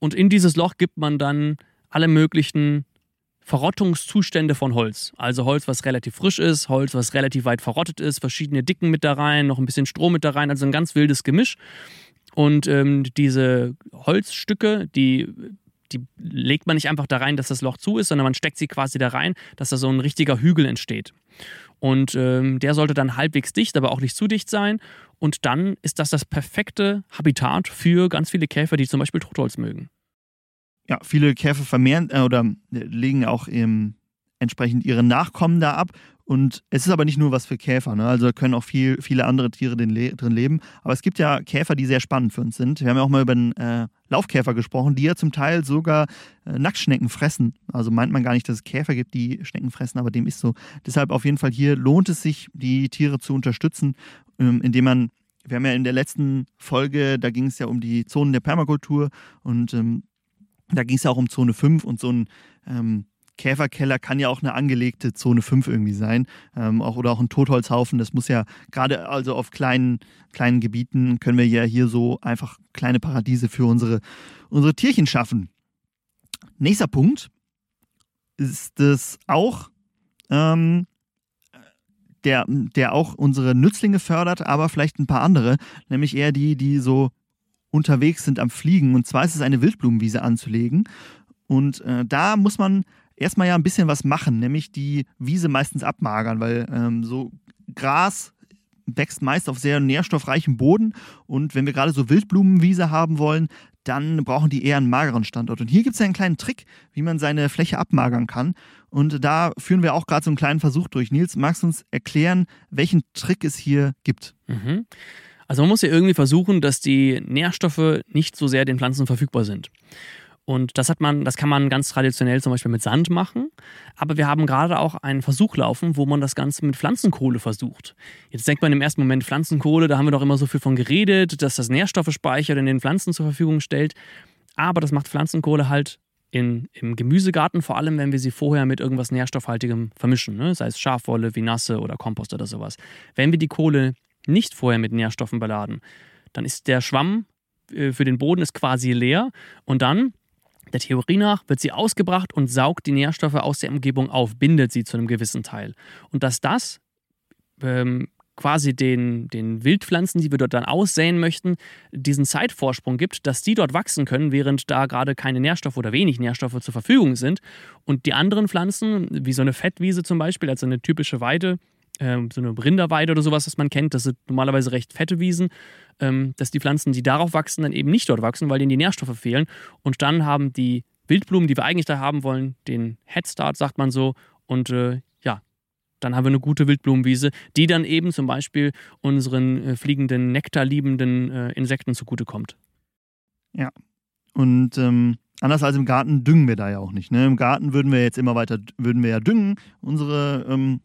und in dieses Loch gibt man dann alle möglichen Verrottungszustände von Holz. Also Holz, was relativ frisch ist, Holz, was relativ weit verrottet ist, verschiedene Dicken mit da rein, noch ein bisschen Stroh mit da rein, also ein ganz wildes Gemisch. Und ähm, diese Holzstücke, die, die legt man nicht einfach da rein, dass das Loch zu ist, sondern man steckt sie quasi da rein, dass da so ein richtiger Hügel entsteht. Und ähm, der sollte dann halbwegs dicht, aber auch nicht zu dicht sein. Und dann ist das das perfekte Habitat für ganz viele Käfer, die zum Beispiel Totholz mögen. Ja, viele Käfer vermehren äh, oder legen auch im, entsprechend ihre Nachkommen da ab. Und es ist aber nicht nur was für Käfer, ne? also können auch viel, viele andere Tiere drin, leben. Aber es gibt ja Käfer, die sehr spannend für uns sind. Wir haben ja auch mal über den äh, Laufkäfer gesprochen, die ja zum Teil sogar äh, Nacktschnecken fressen. Also meint man gar nicht, dass es Käfer gibt, die Schnecken fressen, aber dem ist so. Deshalb auf jeden Fall hier lohnt es sich, die Tiere zu unterstützen, ähm, indem man wir haben ja in der letzten Folge, da ging es ja um die Zonen der Permakultur und ähm, da ging es ja auch um Zone 5 und so ein ähm, Käferkeller kann ja auch eine angelegte Zone 5 irgendwie sein. Ähm, auch, oder auch ein Totholzhaufen. Das muss ja gerade also auf kleinen, kleinen Gebieten können wir ja hier so einfach kleine Paradiese für unsere, unsere Tierchen schaffen. Nächster Punkt ist es auch, ähm, der, der auch unsere Nützlinge fördert, aber vielleicht ein paar andere, nämlich eher die, die so unterwegs sind am Fliegen. Und zwar ist es eine Wildblumenwiese anzulegen. Und äh, da muss man erstmal ja ein bisschen was machen, nämlich die Wiese meistens abmagern, weil ähm, so Gras wächst meist auf sehr nährstoffreichem Boden und wenn wir gerade so Wildblumenwiese haben wollen, dann brauchen die eher einen mageren Standort. Und hier gibt es ja einen kleinen Trick, wie man seine Fläche abmagern kann. Und da führen wir auch gerade so einen kleinen Versuch durch. Nils, magst du uns erklären, welchen Trick es hier gibt? Mhm. Also man muss ja irgendwie versuchen, dass die Nährstoffe nicht so sehr den Pflanzen verfügbar sind. Und das hat man, das kann man ganz traditionell zum Beispiel mit Sand machen. Aber wir haben gerade auch einen Versuch laufen, wo man das Ganze mit Pflanzenkohle versucht. Jetzt denkt man im ersten Moment, Pflanzenkohle, da haben wir doch immer so viel von geredet, dass das Nährstoffe speichert und den Pflanzen zur Verfügung stellt. Aber das macht Pflanzenkohle halt in, im Gemüsegarten, vor allem wenn wir sie vorher mit irgendwas Nährstoffhaltigem vermischen, ne? sei es Schafwolle, Vinasse oder Kompost oder sowas. Wenn wir die Kohle nicht vorher mit Nährstoffen beladen, dann ist der Schwamm äh, für den Boden ist quasi leer und dann der Theorie nach wird sie ausgebracht und saugt die Nährstoffe aus der Umgebung auf, bindet sie zu einem gewissen Teil. Und dass das ähm, quasi den, den Wildpflanzen, die wir dort dann aussäen möchten, diesen Zeitvorsprung gibt, dass die dort wachsen können, während da gerade keine Nährstoffe oder wenig Nährstoffe zur Verfügung sind. Und die anderen Pflanzen, wie so eine Fettwiese zum Beispiel, also eine typische Weide, ähm, so eine Rinderweide oder sowas, was man kennt, das sind normalerweise recht fette Wiesen, ähm, dass die Pflanzen, die darauf wachsen, dann eben nicht dort wachsen, weil denen die Nährstoffe fehlen. Und dann haben die Wildblumen, die wir eigentlich da haben wollen, den Headstart, sagt man so, und äh, ja, dann haben wir eine gute Wildblumenwiese, die dann eben zum Beispiel unseren äh, fliegenden, nektarliebenden äh, Insekten zugutekommt. Ja. Und ähm, anders als im Garten düngen wir da ja auch nicht. Ne? Im Garten würden wir jetzt immer weiter, würden wir ja düngen, unsere ähm,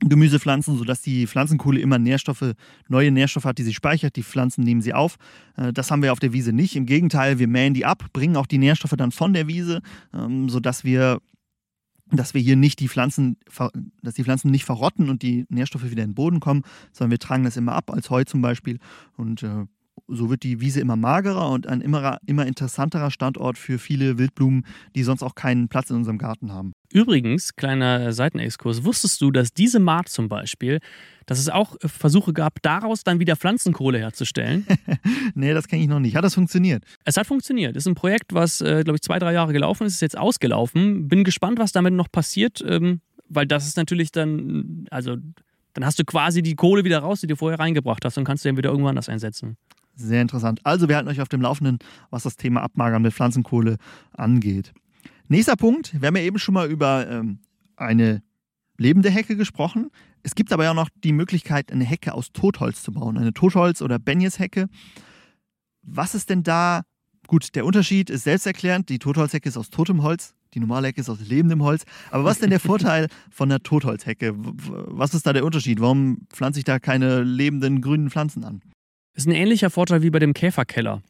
Gemüsepflanzen, sodass die Pflanzenkohle immer Nährstoffe, neue Nährstoffe hat, die sie speichert. Die Pflanzen nehmen sie auf. Äh, das haben wir auf der Wiese nicht. Im Gegenteil, wir mähen die ab, bringen auch die Nährstoffe dann von der Wiese, ähm, sodass wir dass wir hier nicht die Pflanzen, dass die Pflanzen nicht verrotten und die Nährstoffe wieder in den Boden kommen, sondern wir tragen das immer ab, als Heu zum Beispiel. Und äh, so wird die Wiese immer magerer und ein immer, immer interessanterer Standort für viele Wildblumen, die sonst auch keinen Platz in unserem Garten haben. Übrigens, kleiner Seitenexkurs, wusstest du, dass diese Maat zum Beispiel, dass es auch Versuche gab, daraus dann wieder Pflanzenkohle herzustellen? nee, das kenne ich noch nicht. Hat das funktioniert? Es hat funktioniert. Es ist ein Projekt, was, äh, glaube ich, zwei, drei Jahre gelaufen ist, ist jetzt ausgelaufen. Bin gespannt, was damit noch passiert, ähm, weil das ist natürlich dann, also dann hast du quasi die Kohle wieder raus, die du vorher reingebracht hast und kannst du dann wieder irgendwann anders einsetzen. Sehr interessant. Also wir halten euch auf dem Laufenden, was das Thema Abmagern mit Pflanzenkohle angeht. Nächster Punkt, wir haben ja eben schon mal über ähm, eine lebende Hecke gesprochen. Es gibt aber ja noch die Möglichkeit, eine Hecke aus Totholz zu bauen, eine Totholz- oder Benjes-Hecke. Was ist denn da? Gut, der Unterschied ist selbsterklärend. Die Totholzhecke ist aus totem Holz, die normale Hecke ist aus lebendem Holz. Aber was ist denn der Vorteil von der Totholzhecke? Was ist da der Unterschied? Warum pflanze ich da keine lebenden grünen Pflanzen an? Das ist ein ähnlicher Vorteil wie bei dem Käferkeller.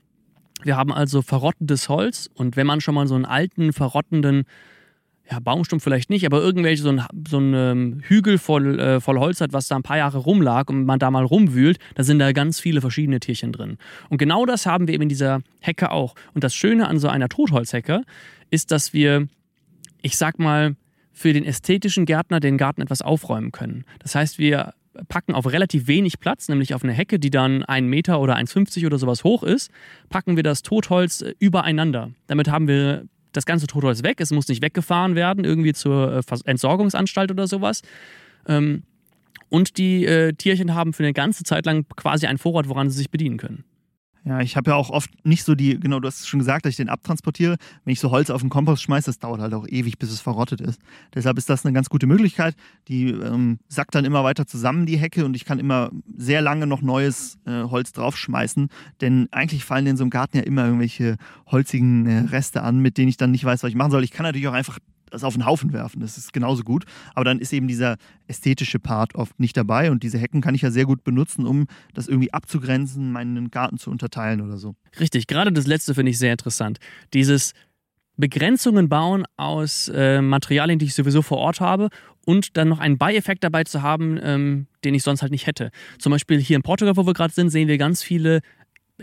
Wir haben also verrottendes Holz und wenn man schon mal so einen alten, verrottenden ja, Baumstumpf vielleicht nicht, aber irgendwelche so ein, so ein ähm, Hügel voll, äh, voll Holz hat, was da ein paar Jahre rumlag und man da mal rumwühlt, da sind da ganz viele verschiedene Tierchen drin. Und genau das haben wir eben in dieser Hecke auch. Und das Schöne an so einer Totholzhecke ist, dass wir, ich sag mal, für den ästhetischen Gärtner den Garten etwas aufräumen können. Das heißt, wir packen auf relativ wenig Platz, nämlich auf eine Hecke, die dann einen Meter oder 1,50 oder sowas hoch ist, packen wir das Totholz äh, übereinander. Damit haben wir das ganze Totholz weg. Es muss nicht weggefahren werden, irgendwie zur äh, Entsorgungsanstalt oder sowas. Ähm, und die äh, Tierchen haben für eine ganze Zeit lang quasi einen Vorrat, woran sie sich bedienen können. Ja, ich habe ja auch oft nicht so die, genau, du hast schon gesagt, dass ich den abtransportiere. Wenn ich so Holz auf den Kompost schmeiße, das dauert halt auch ewig, bis es verrottet ist. Deshalb ist das eine ganz gute Möglichkeit. Die ähm, sackt dann immer weiter zusammen, die Hecke, und ich kann immer sehr lange noch neues äh, Holz draufschmeißen. Denn eigentlich fallen in so einem Garten ja immer irgendwelche holzigen äh, Reste an, mit denen ich dann nicht weiß, was ich machen soll. Ich kann natürlich auch einfach das auf den Haufen werfen. Das ist genauso gut. Aber dann ist eben dieser ästhetische Part oft nicht dabei. Und diese Hecken kann ich ja sehr gut benutzen, um das irgendwie abzugrenzen, meinen Garten zu unterteilen oder so. Richtig, gerade das letzte finde ich sehr interessant. Dieses Begrenzungen bauen aus äh, Materialien, die ich sowieso vor Ort habe und dann noch einen Beieffekt dabei zu haben, ähm, den ich sonst halt nicht hätte. Zum Beispiel hier in Portugal, wo wir gerade sind, sehen wir ganz viele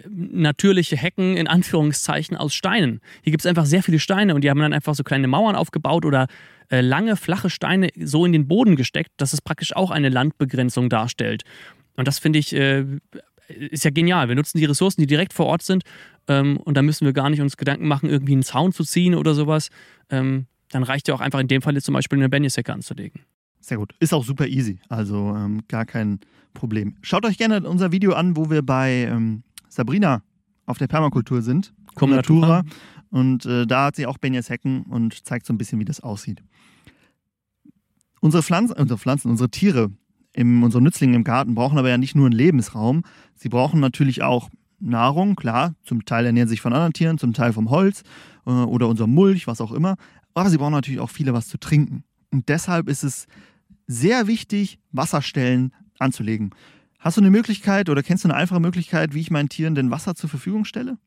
natürliche Hecken in Anführungszeichen aus Steinen. Hier gibt es einfach sehr viele Steine und die haben dann einfach so kleine Mauern aufgebaut oder äh, lange, flache Steine so in den Boden gesteckt, dass es praktisch auch eine Landbegrenzung darstellt. Und das finde ich, äh, ist ja genial. Wir nutzen die Ressourcen, die direkt vor Ort sind ähm, und da müssen wir gar nicht uns Gedanken machen, irgendwie einen Zaun zu ziehen oder sowas. Ähm, dann reicht ja auch einfach in dem Fall jetzt zum Beispiel eine Benjeshecke anzulegen. Sehr gut. Ist auch super easy. Also ähm, gar kein Problem. Schaut euch gerne unser Video an, wo wir bei ähm, Sabrina auf der Permakultur sind. Cum Natura. Und äh, da hat sie auch Benjes Hecken und zeigt so ein bisschen, wie das aussieht. Unsere Pflanzen, unsere Pflanzen, unsere Tiere, im, unsere Nützlinge im Garten brauchen aber ja nicht nur einen Lebensraum. Sie brauchen natürlich auch Nahrung, klar. Zum Teil ernähren sie sich von anderen Tieren, zum Teil vom Holz äh, oder unserem Mulch, was auch immer. Aber sie brauchen natürlich auch viele was zu trinken. Und deshalb ist es sehr wichtig, Wasserstellen anzulegen. Hast du eine Möglichkeit oder kennst du eine einfache Möglichkeit, wie ich meinen Tieren denn Wasser zur Verfügung stelle?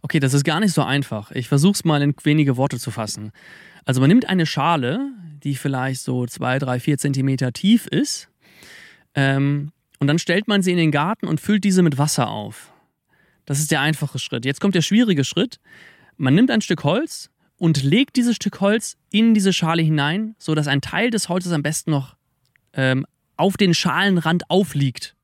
Okay, das ist gar nicht so einfach. Ich versuche es mal in wenige Worte zu fassen. Also man nimmt eine Schale, die vielleicht so zwei, drei, vier Zentimeter tief ist, ähm, und dann stellt man sie in den Garten und füllt diese mit Wasser auf. Das ist der einfache Schritt. Jetzt kommt der schwierige Schritt. Man nimmt ein Stück Holz und legt dieses Stück Holz in diese Schale hinein, sodass ein Teil des Holzes am besten noch ähm, auf den Schalenrand aufliegt.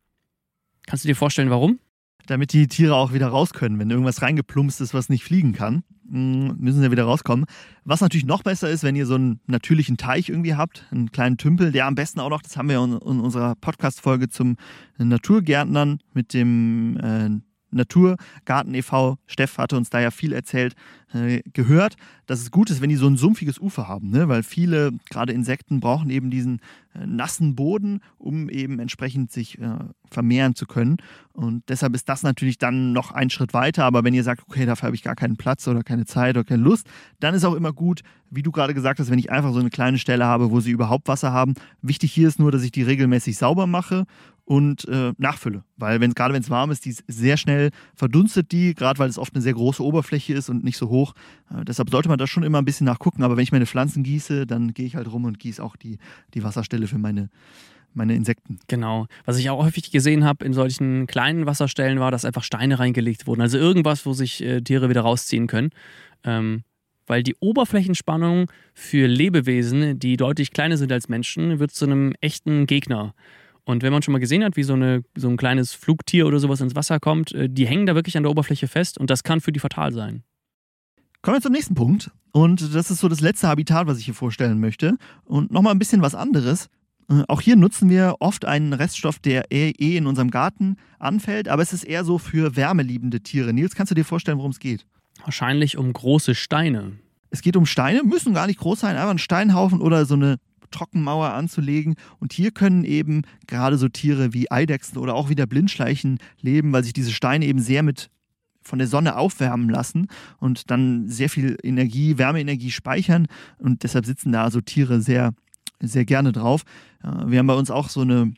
Kannst du dir vorstellen, warum? Damit die Tiere auch wieder raus können. Wenn irgendwas reingeplumpst ist, was nicht fliegen kann, mm, müssen sie wieder rauskommen. Was natürlich noch besser ist, wenn ihr so einen natürlichen Teich irgendwie habt, einen kleinen Tümpel, der am besten auch noch, das haben wir in unserer Podcast-Folge zum Naturgärtnern mit dem äh, Naturgarten e.V., Steff hatte uns da ja viel erzählt, äh, gehört, dass es gut ist, wenn die so ein sumpfiges Ufer haben, ne? weil viele, gerade Insekten, brauchen eben diesen äh, nassen Boden, um eben entsprechend sich äh, vermehren zu können. Und deshalb ist das natürlich dann noch ein Schritt weiter. Aber wenn ihr sagt, okay, dafür habe ich gar keinen Platz oder keine Zeit oder keine Lust, dann ist auch immer gut, wie du gerade gesagt hast, wenn ich einfach so eine kleine Stelle habe, wo sie überhaupt Wasser haben. Wichtig hier ist nur, dass ich die regelmäßig sauber mache und äh, nachfülle. Weil wenn gerade wenn es warm ist, die sehr schnell verdunstet die, gerade weil es oft eine sehr große Oberfläche ist und nicht so hoch. Äh, deshalb sollte man da schon immer ein bisschen nachgucken. Aber wenn ich meine Pflanzen gieße, dann gehe ich halt rum und gieße auch die, die Wasserstelle für meine, meine Insekten. Genau. Was ich auch häufig gesehen habe in solchen kleinen Wasserstellen war, dass einfach Steine reingelegt wurden. Also irgendwas, wo sich äh, Tiere wieder rausziehen können. Ähm, weil die Oberflächenspannung für Lebewesen, die deutlich kleiner sind als Menschen, wird zu einem echten Gegner. Und wenn man schon mal gesehen hat, wie so, eine, so ein kleines Flugtier oder sowas ins Wasser kommt, äh, die hängen da wirklich an der Oberfläche fest und das kann für die fatal sein. Kommen wir zum nächsten Punkt. Und das ist so das letzte Habitat, was ich hier vorstellen möchte. Und nochmal ein bisschen was anderes. Äh, auch hier nutzen wir oft einen Reststoff, der eh, eh in unserem Garten anfällt, aber es ist eher so für wärmeliebende Tiere. Nils, kannst du dir vorstellen, worum es geht? Wahrscheinlich um große Steine. Es geht um Steine, müssen gar nicht groß sein, einfach ein Steinhaufen oder so eine Trockenmauer anzulegen. Und hier können eben gerade so Tiere wie Eidechsen oder auch wieder Blindschleichen leben, weil sich diese Steine eben sehr mit von der Sonne aufwärmen lassen und dann sehr viel Energie, Wärmeenergie speichern. Und deshalb sitzen da so Tiere sehr, sehr gerne drauf. Äh, wir haben bei uns auch so eine,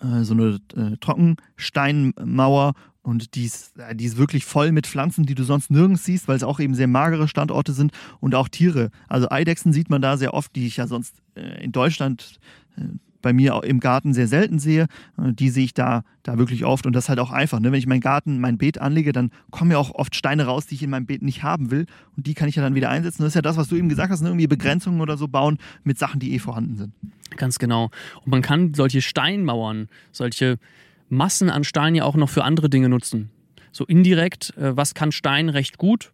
äh, so eine äh, Trockensteinmauer und die ist, die ist wirklich voll mit Pflanzen, die du sonst nirgends siehst, weil es auch eben sehr magere Standorte sind und auch Tiere. Also Eidechsen sieht man da sehr oft, die ich ja sonst äh, in Deutschland äh, bei mir im Garten sehr selten sehe. Äh, die sehe ich da, da wirklich oft und das ist halt auch einfach. Ne? Wenn ich meinen Garten, mein Beet anlege, dann kommen ja auch oft Steine raus, die ich in meinem Beet nicht haben will und die kann ich ja dann wieder einsetzen. Das ist ja das, was du eben gesagt hast, ne? irgendwie Begrenzungen oder so bauen mit Sachen, die eh vorhanden sind. Ganz genau. Und man kann solche Steinmauern, solche Massen an Stein ja auch noch für andere Dinge nutzen. So indirekt, äh, was kann Stein recht gut?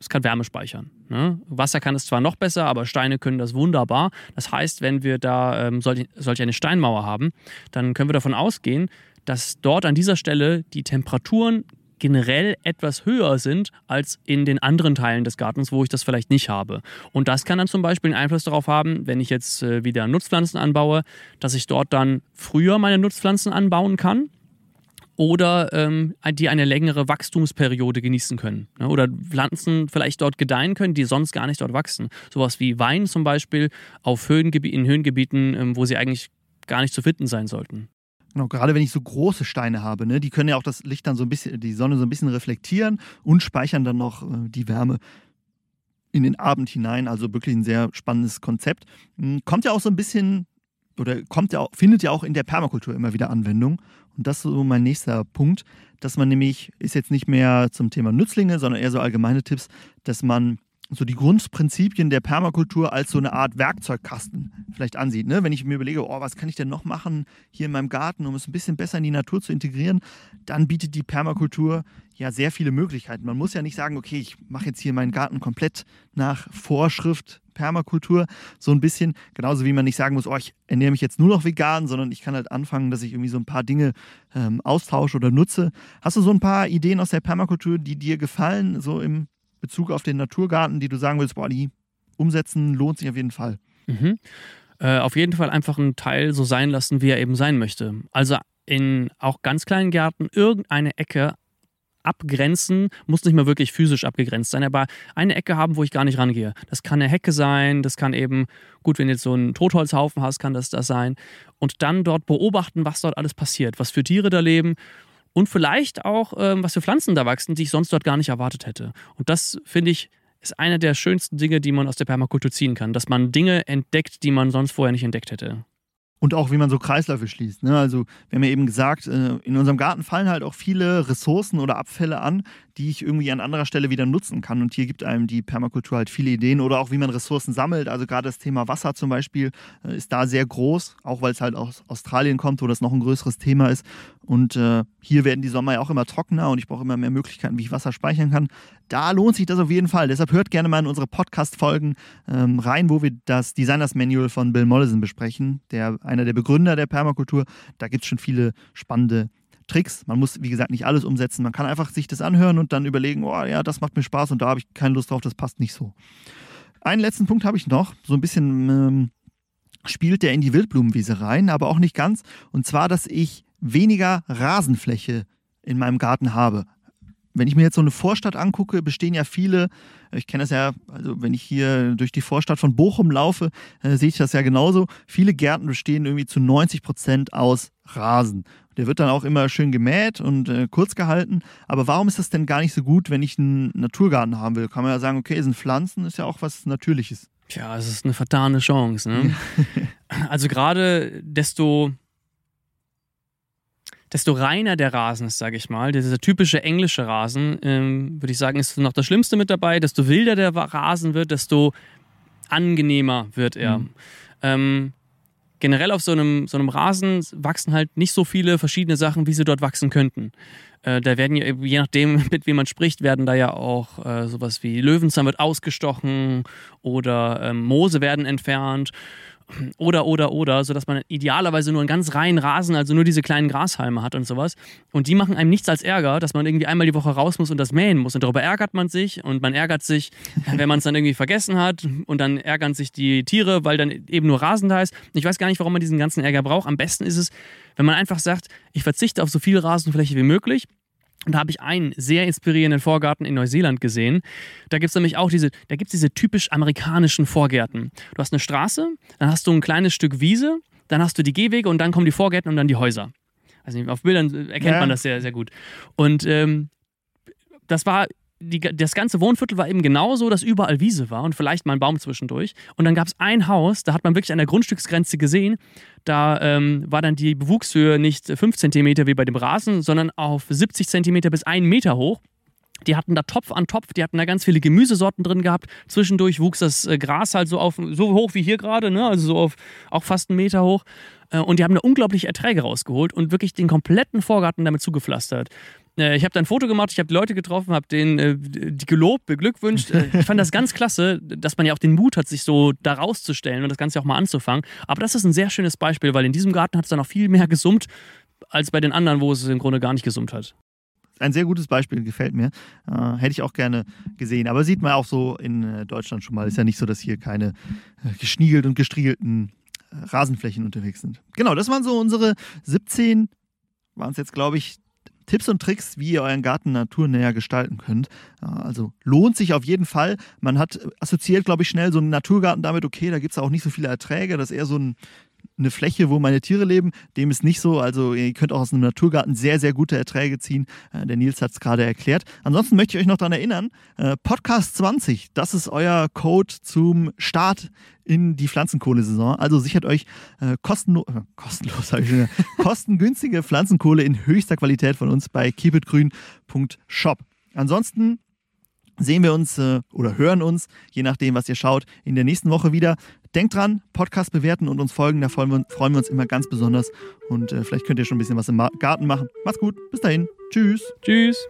Es kann Wärme speichern. Ne? Wasser kann es zwar noch besser, aber Steine können das wunderbar. Das heißt, wenn wir da ähm, solch, solch eine Steinmauer haben, dann können wir davon ausgehen, dass dort an dieser Stelle die Temperaturen generell etwas höher sind als in den anderen Teilen des Gartens, wo ich das vielleicht nicht habe. Und das kann dann zum Beispiel einen Einfluss darauf haben, wenn ich jetzt äh, wieder Nutzpflanzen anbaue, dass ich dort dann früher meine Nutzpflanzen anbauen kann oder ähm, die eine längere Wachstumsperiode genießen können. Ne? Oder Pflanzen vielleicht dort gedeihen können, die sonst gar nicht dort wachsen. Sowas wie Wein zum Beispiel auf Höhengebi in Höhengebieten, ähm, wo sie eigentlich gar nicht zu finden sein sollten. Genau, gerade wenn ich so große Steine habe, ne, die können ja auch das Licht dann so ein bisschen, die Sonne so ein bisschen reflektieren und speichern dann noch äh, die Wärme in den Abend hinein. Also wirklich ein sehr spannendes Konzept. Hm, kommt ja auch so ein bisschen oder kommt ja auch, findet ja auch in der Permakultur immer wieder Anwendung. Und das ist so mein nächster Punkt, dass man nämlich, ist jetzt nicht mehr zum Thema Nützlinge, sondern eher so allgemeine Tipps, dass man so die Grundprinzipien der Permakultur als so eine Art Werkzeugkasten vielleicht ansieht. Ne? Wenn ich mir überlege, oh, was kann ich denn noch machen hier in meinem Garten, um es ein bisschen besser in die Natur zu integrieren, dann bietet die Permakultur ja sehr viele Möglichkeiten. Man muss ja nicht sagen, okay, ich mache jetzt hier meinen Garten komplett nach Vorschrift Permakultur, so ein bisschen, genauso wie man nicht sagen muss, oh, ich ernähre mich jetzt nur noch vegan, sondern ich kann halt anfangen, dass ich irgendwie so ein paar Dinge ähm, austausche oder nutze. Hast du so ein paar Ideen aus der Permakultur, die dir gefallen, so im Bezug auf den Naturgarten, die du sagen willst, boah, die umsetzen lohnt sich auf jeden Fall? Mhm. Äh, auf jeden Fall einfach einen Teil so sein lassen, wie er eben sein möchte. Also in auch ganz kleinen Gärten irgendeine Ecke abgrenzen, muss nicht mal wirklich physisch abgegrenzt sein, aber eine Ecke haben, wo ich gar nicht rangehe. Das kann eine Hecke sein, das kann eben, gut, wenn du jetzt so einen Totholzhaufen hast, kann das das sein. Und dann dort beobachten, was dort alles passiert, was für Tiere da leben und vielleicht auch, ähm, was für Pflanzen da wachsen, die ich sonst dort gar nicht erwartet hätte. Und das finde ich ist eine der schönsten Dinge, die man aus der Permakultur ziehen kann, dass man Dinge entdeckt, die man sonst vorher nicht entdeckt hätte. Und auch, wie man so Kreisläufe schließt. Ne? Also, wir haben ja eben gesagt, äh, in unserem Garten fallen halt auch viele Ressourcen oder Abfälle an, die ich irgendwie an anderer Stelle wieder nutzen kann. Und hier gibt einem die Permakultur halt viele Ideen oder auch, wie man Ressourcen sammelt. Also, gerade das Thema Wasser zum Beispiel äh, ist da sehr groß, auch weil es halt aus Australien kommt, wo das noch ein größeres Thema ist. Und äh, hier werden die Sommer ja auch immer trockener und ich brauche immer mehr Möglichkeiten, wie ich Wasser speichern kann. Da lohnt sich das auf jeden Fall. Deshalb hört gerne mal in unsere Podcast-Folgen ähm, rein, wo wir das Designers Manual von Bill Mollison besprechen, der einer der Begründer der Permakultur. Da gibt es schon viele spannende Tricks. Man muss, wie gesagt, nicht alles umsetzen. Man kann einfach sich das anhören und dann überlegen, oh ja, das macht mir Spaß und da habe ich keine Lust drauf, das passt nicht so. Einen letzten Punkt habe ich noch, so ein bisschen ähm, spielt der in die Wildblumenwiese rein, aber auch nicht ganz. Und zwar, dass ich weniger Rasenfläche in meinem Garten habe. Wenn ich mir jetzt so eine Vorstadt angucke, bestehen ja viele, ich kenne das ja, also wenn ich hier durch die Vorstadt von Bochum laufe, äh, sehe ich das ja genauso. Viele Gärten bestehen irgendwie zu 90 Prozent aus Rasen. Der wird dann auch immer schön gemäht und äh, kurz gehalten. Aber warum ist das denn gar nicht so gut, wenn ich einen Naturgarten haben will? Kann man ja sagen, okay, sind Pflanzen, ist ja auch was Natürliches. Tja, es ist eine vertane Chance. Ne? also gerade desto desto reiner der Rasen ist, sage ich mal, dieser typische englische Rasen, ähm, würde ich sagen, ist noch das Schlimmste mit dabei. Desto wilder der Rasen wird, desto angenehmer wird er. Mhm. Ähm, generell auf so einem, so einem Rasen wachsen halt nicht so viele verschiedene Sachen, wie sie dort wachsen könnten. Äh, da werden ja, je nachdem, mit wem man spricht, werden da ja auch äh, sowas wie Löwenzahn wird ausgestochen oder ähm, Moose werden entfernt oder, oder, oder, sodass man idealerweise nur einen ganz reinen Rasen, also nur diese kleinen Grashalme hat und sowas. Und die machen einem nichts als Ärger, dass man irgendwie einmal die Woche raus muss und das mähen muss. Und darüber ärgert man sich und man ärgert sich, wenn man es dann irgendwie vergessen hat und dann ärgern sich die Tiere, weil dann eben nur Rasen da ist. Ich weiß gar nicht, warum man diesen ganzen Ärger braucht. Am besten ist es, wenn man einfach sagt, ich verzichte auf so viel Rasenfläche wie möglich und da habe ich einen sehr inspirierenden Vorgarten in Neuseeland gesehen. Da gibt es nämlich auch diese, da gibt diese typisch amerikanischen Vorgärten. Du hast eine Straße, dann hast du ein kleines Stück Wiese, dann hast du die Gehwege und dann kommen die Vorgärten und dann die Häuser. Also auf Bildern erkennt ja. man das sehr, sehr gut. Und ähm, das war die, das ganze Wohnviertel war eben genauso, dass überall Wiese war und vielleicht mal ein Baum zwischendurch. Und dann gab es ein Haus, da hat man wirklich an der Grundstücksgrenze gesehen, da ähm, war dann die Bewuchshöhe nicht 5 cm wie bei dem Rasen, sondern auf 70 cm bis 1 Meter hoch. Die hatten da Topf an Topf, die hatten da ganz viele Gemüsesorten drin gehabt. Zwischendurch wuchs das äh, Gras halt so auf, so hoch wie hier gerade, ne? also so auf auch fast einen Meter hoch. Äh, und die haben da unglaubliche Erträge rausgeholt und wirklich den kompletten Vorgarten damit zugepflastert. Äh, ich habe da ein Foto gemacht, ich habe Leute getroffen, habe denen äh, die gelobt, beglückwünscht. Äh, ich fand das ganz klasse, dass man ja auch den Mut hat, sich so da rauszustellen und das Ganze auch mal anzufangen. Aber das ist ein sehr schönes Beispiel, weil in diesem Garten hat es dann auch viel mehr gesummt, als bei den anderen, wo es im Grunde gar nicht gesummt hat. Ein sehr gutes Beispiel, gefällt mir. Äh, hätte ich auch gerne gesehen. Aber sieht man auch so in Deutschland schon mal. Ist ja nicht so, dass hier keine geschniegelt und gestriegelten Rasenflächen unterwegs sind. Genau, das waren so unsere 17, waren es jetzt, glaube ich, Tipps und Tricks, wie ihr euren Garten naturnäher gestalten könnt. Also lohnt sich auf jeden Fall. Man hat assoziiert, glaube ich, schnell so einen Naturgarten damit, okay, da gibt es auch nicht so viele Erträge, das ist eher so ein eine Fläche, wo meine Tiere leben. Dem ist nicht so. Also ihr könnt auch aus einem Naturgarten sehr, sehr gute Erträge ziehen. Äh, der Nils hat es gerade erklärt. Ansonsten möchte ich euch noch daran erinnern, äh, Podcast 20, das ist euer Code zum Start in die Pflanzenkohle-Saison. Also sichert euch äh, kostenlo äh, kostenlos, ich schon, kostengünstige Pflanzenkohle in höchster Qualität von uns bei keepitgrün.shop. Ansonsten sehen wir uns äh, oder hören uns, je nachdem, was ihr schaut, in der nächsten Woche wieder. Denkt dran, Podcast bewerten und uns folgen, da freuen wir, freuen wir uns immer ganz besonders. Und äh, vielleicht könnt ihr schon ein bisschen was im Garten machen. Macht's gut, bis dahin. Tschüss. Tschüss.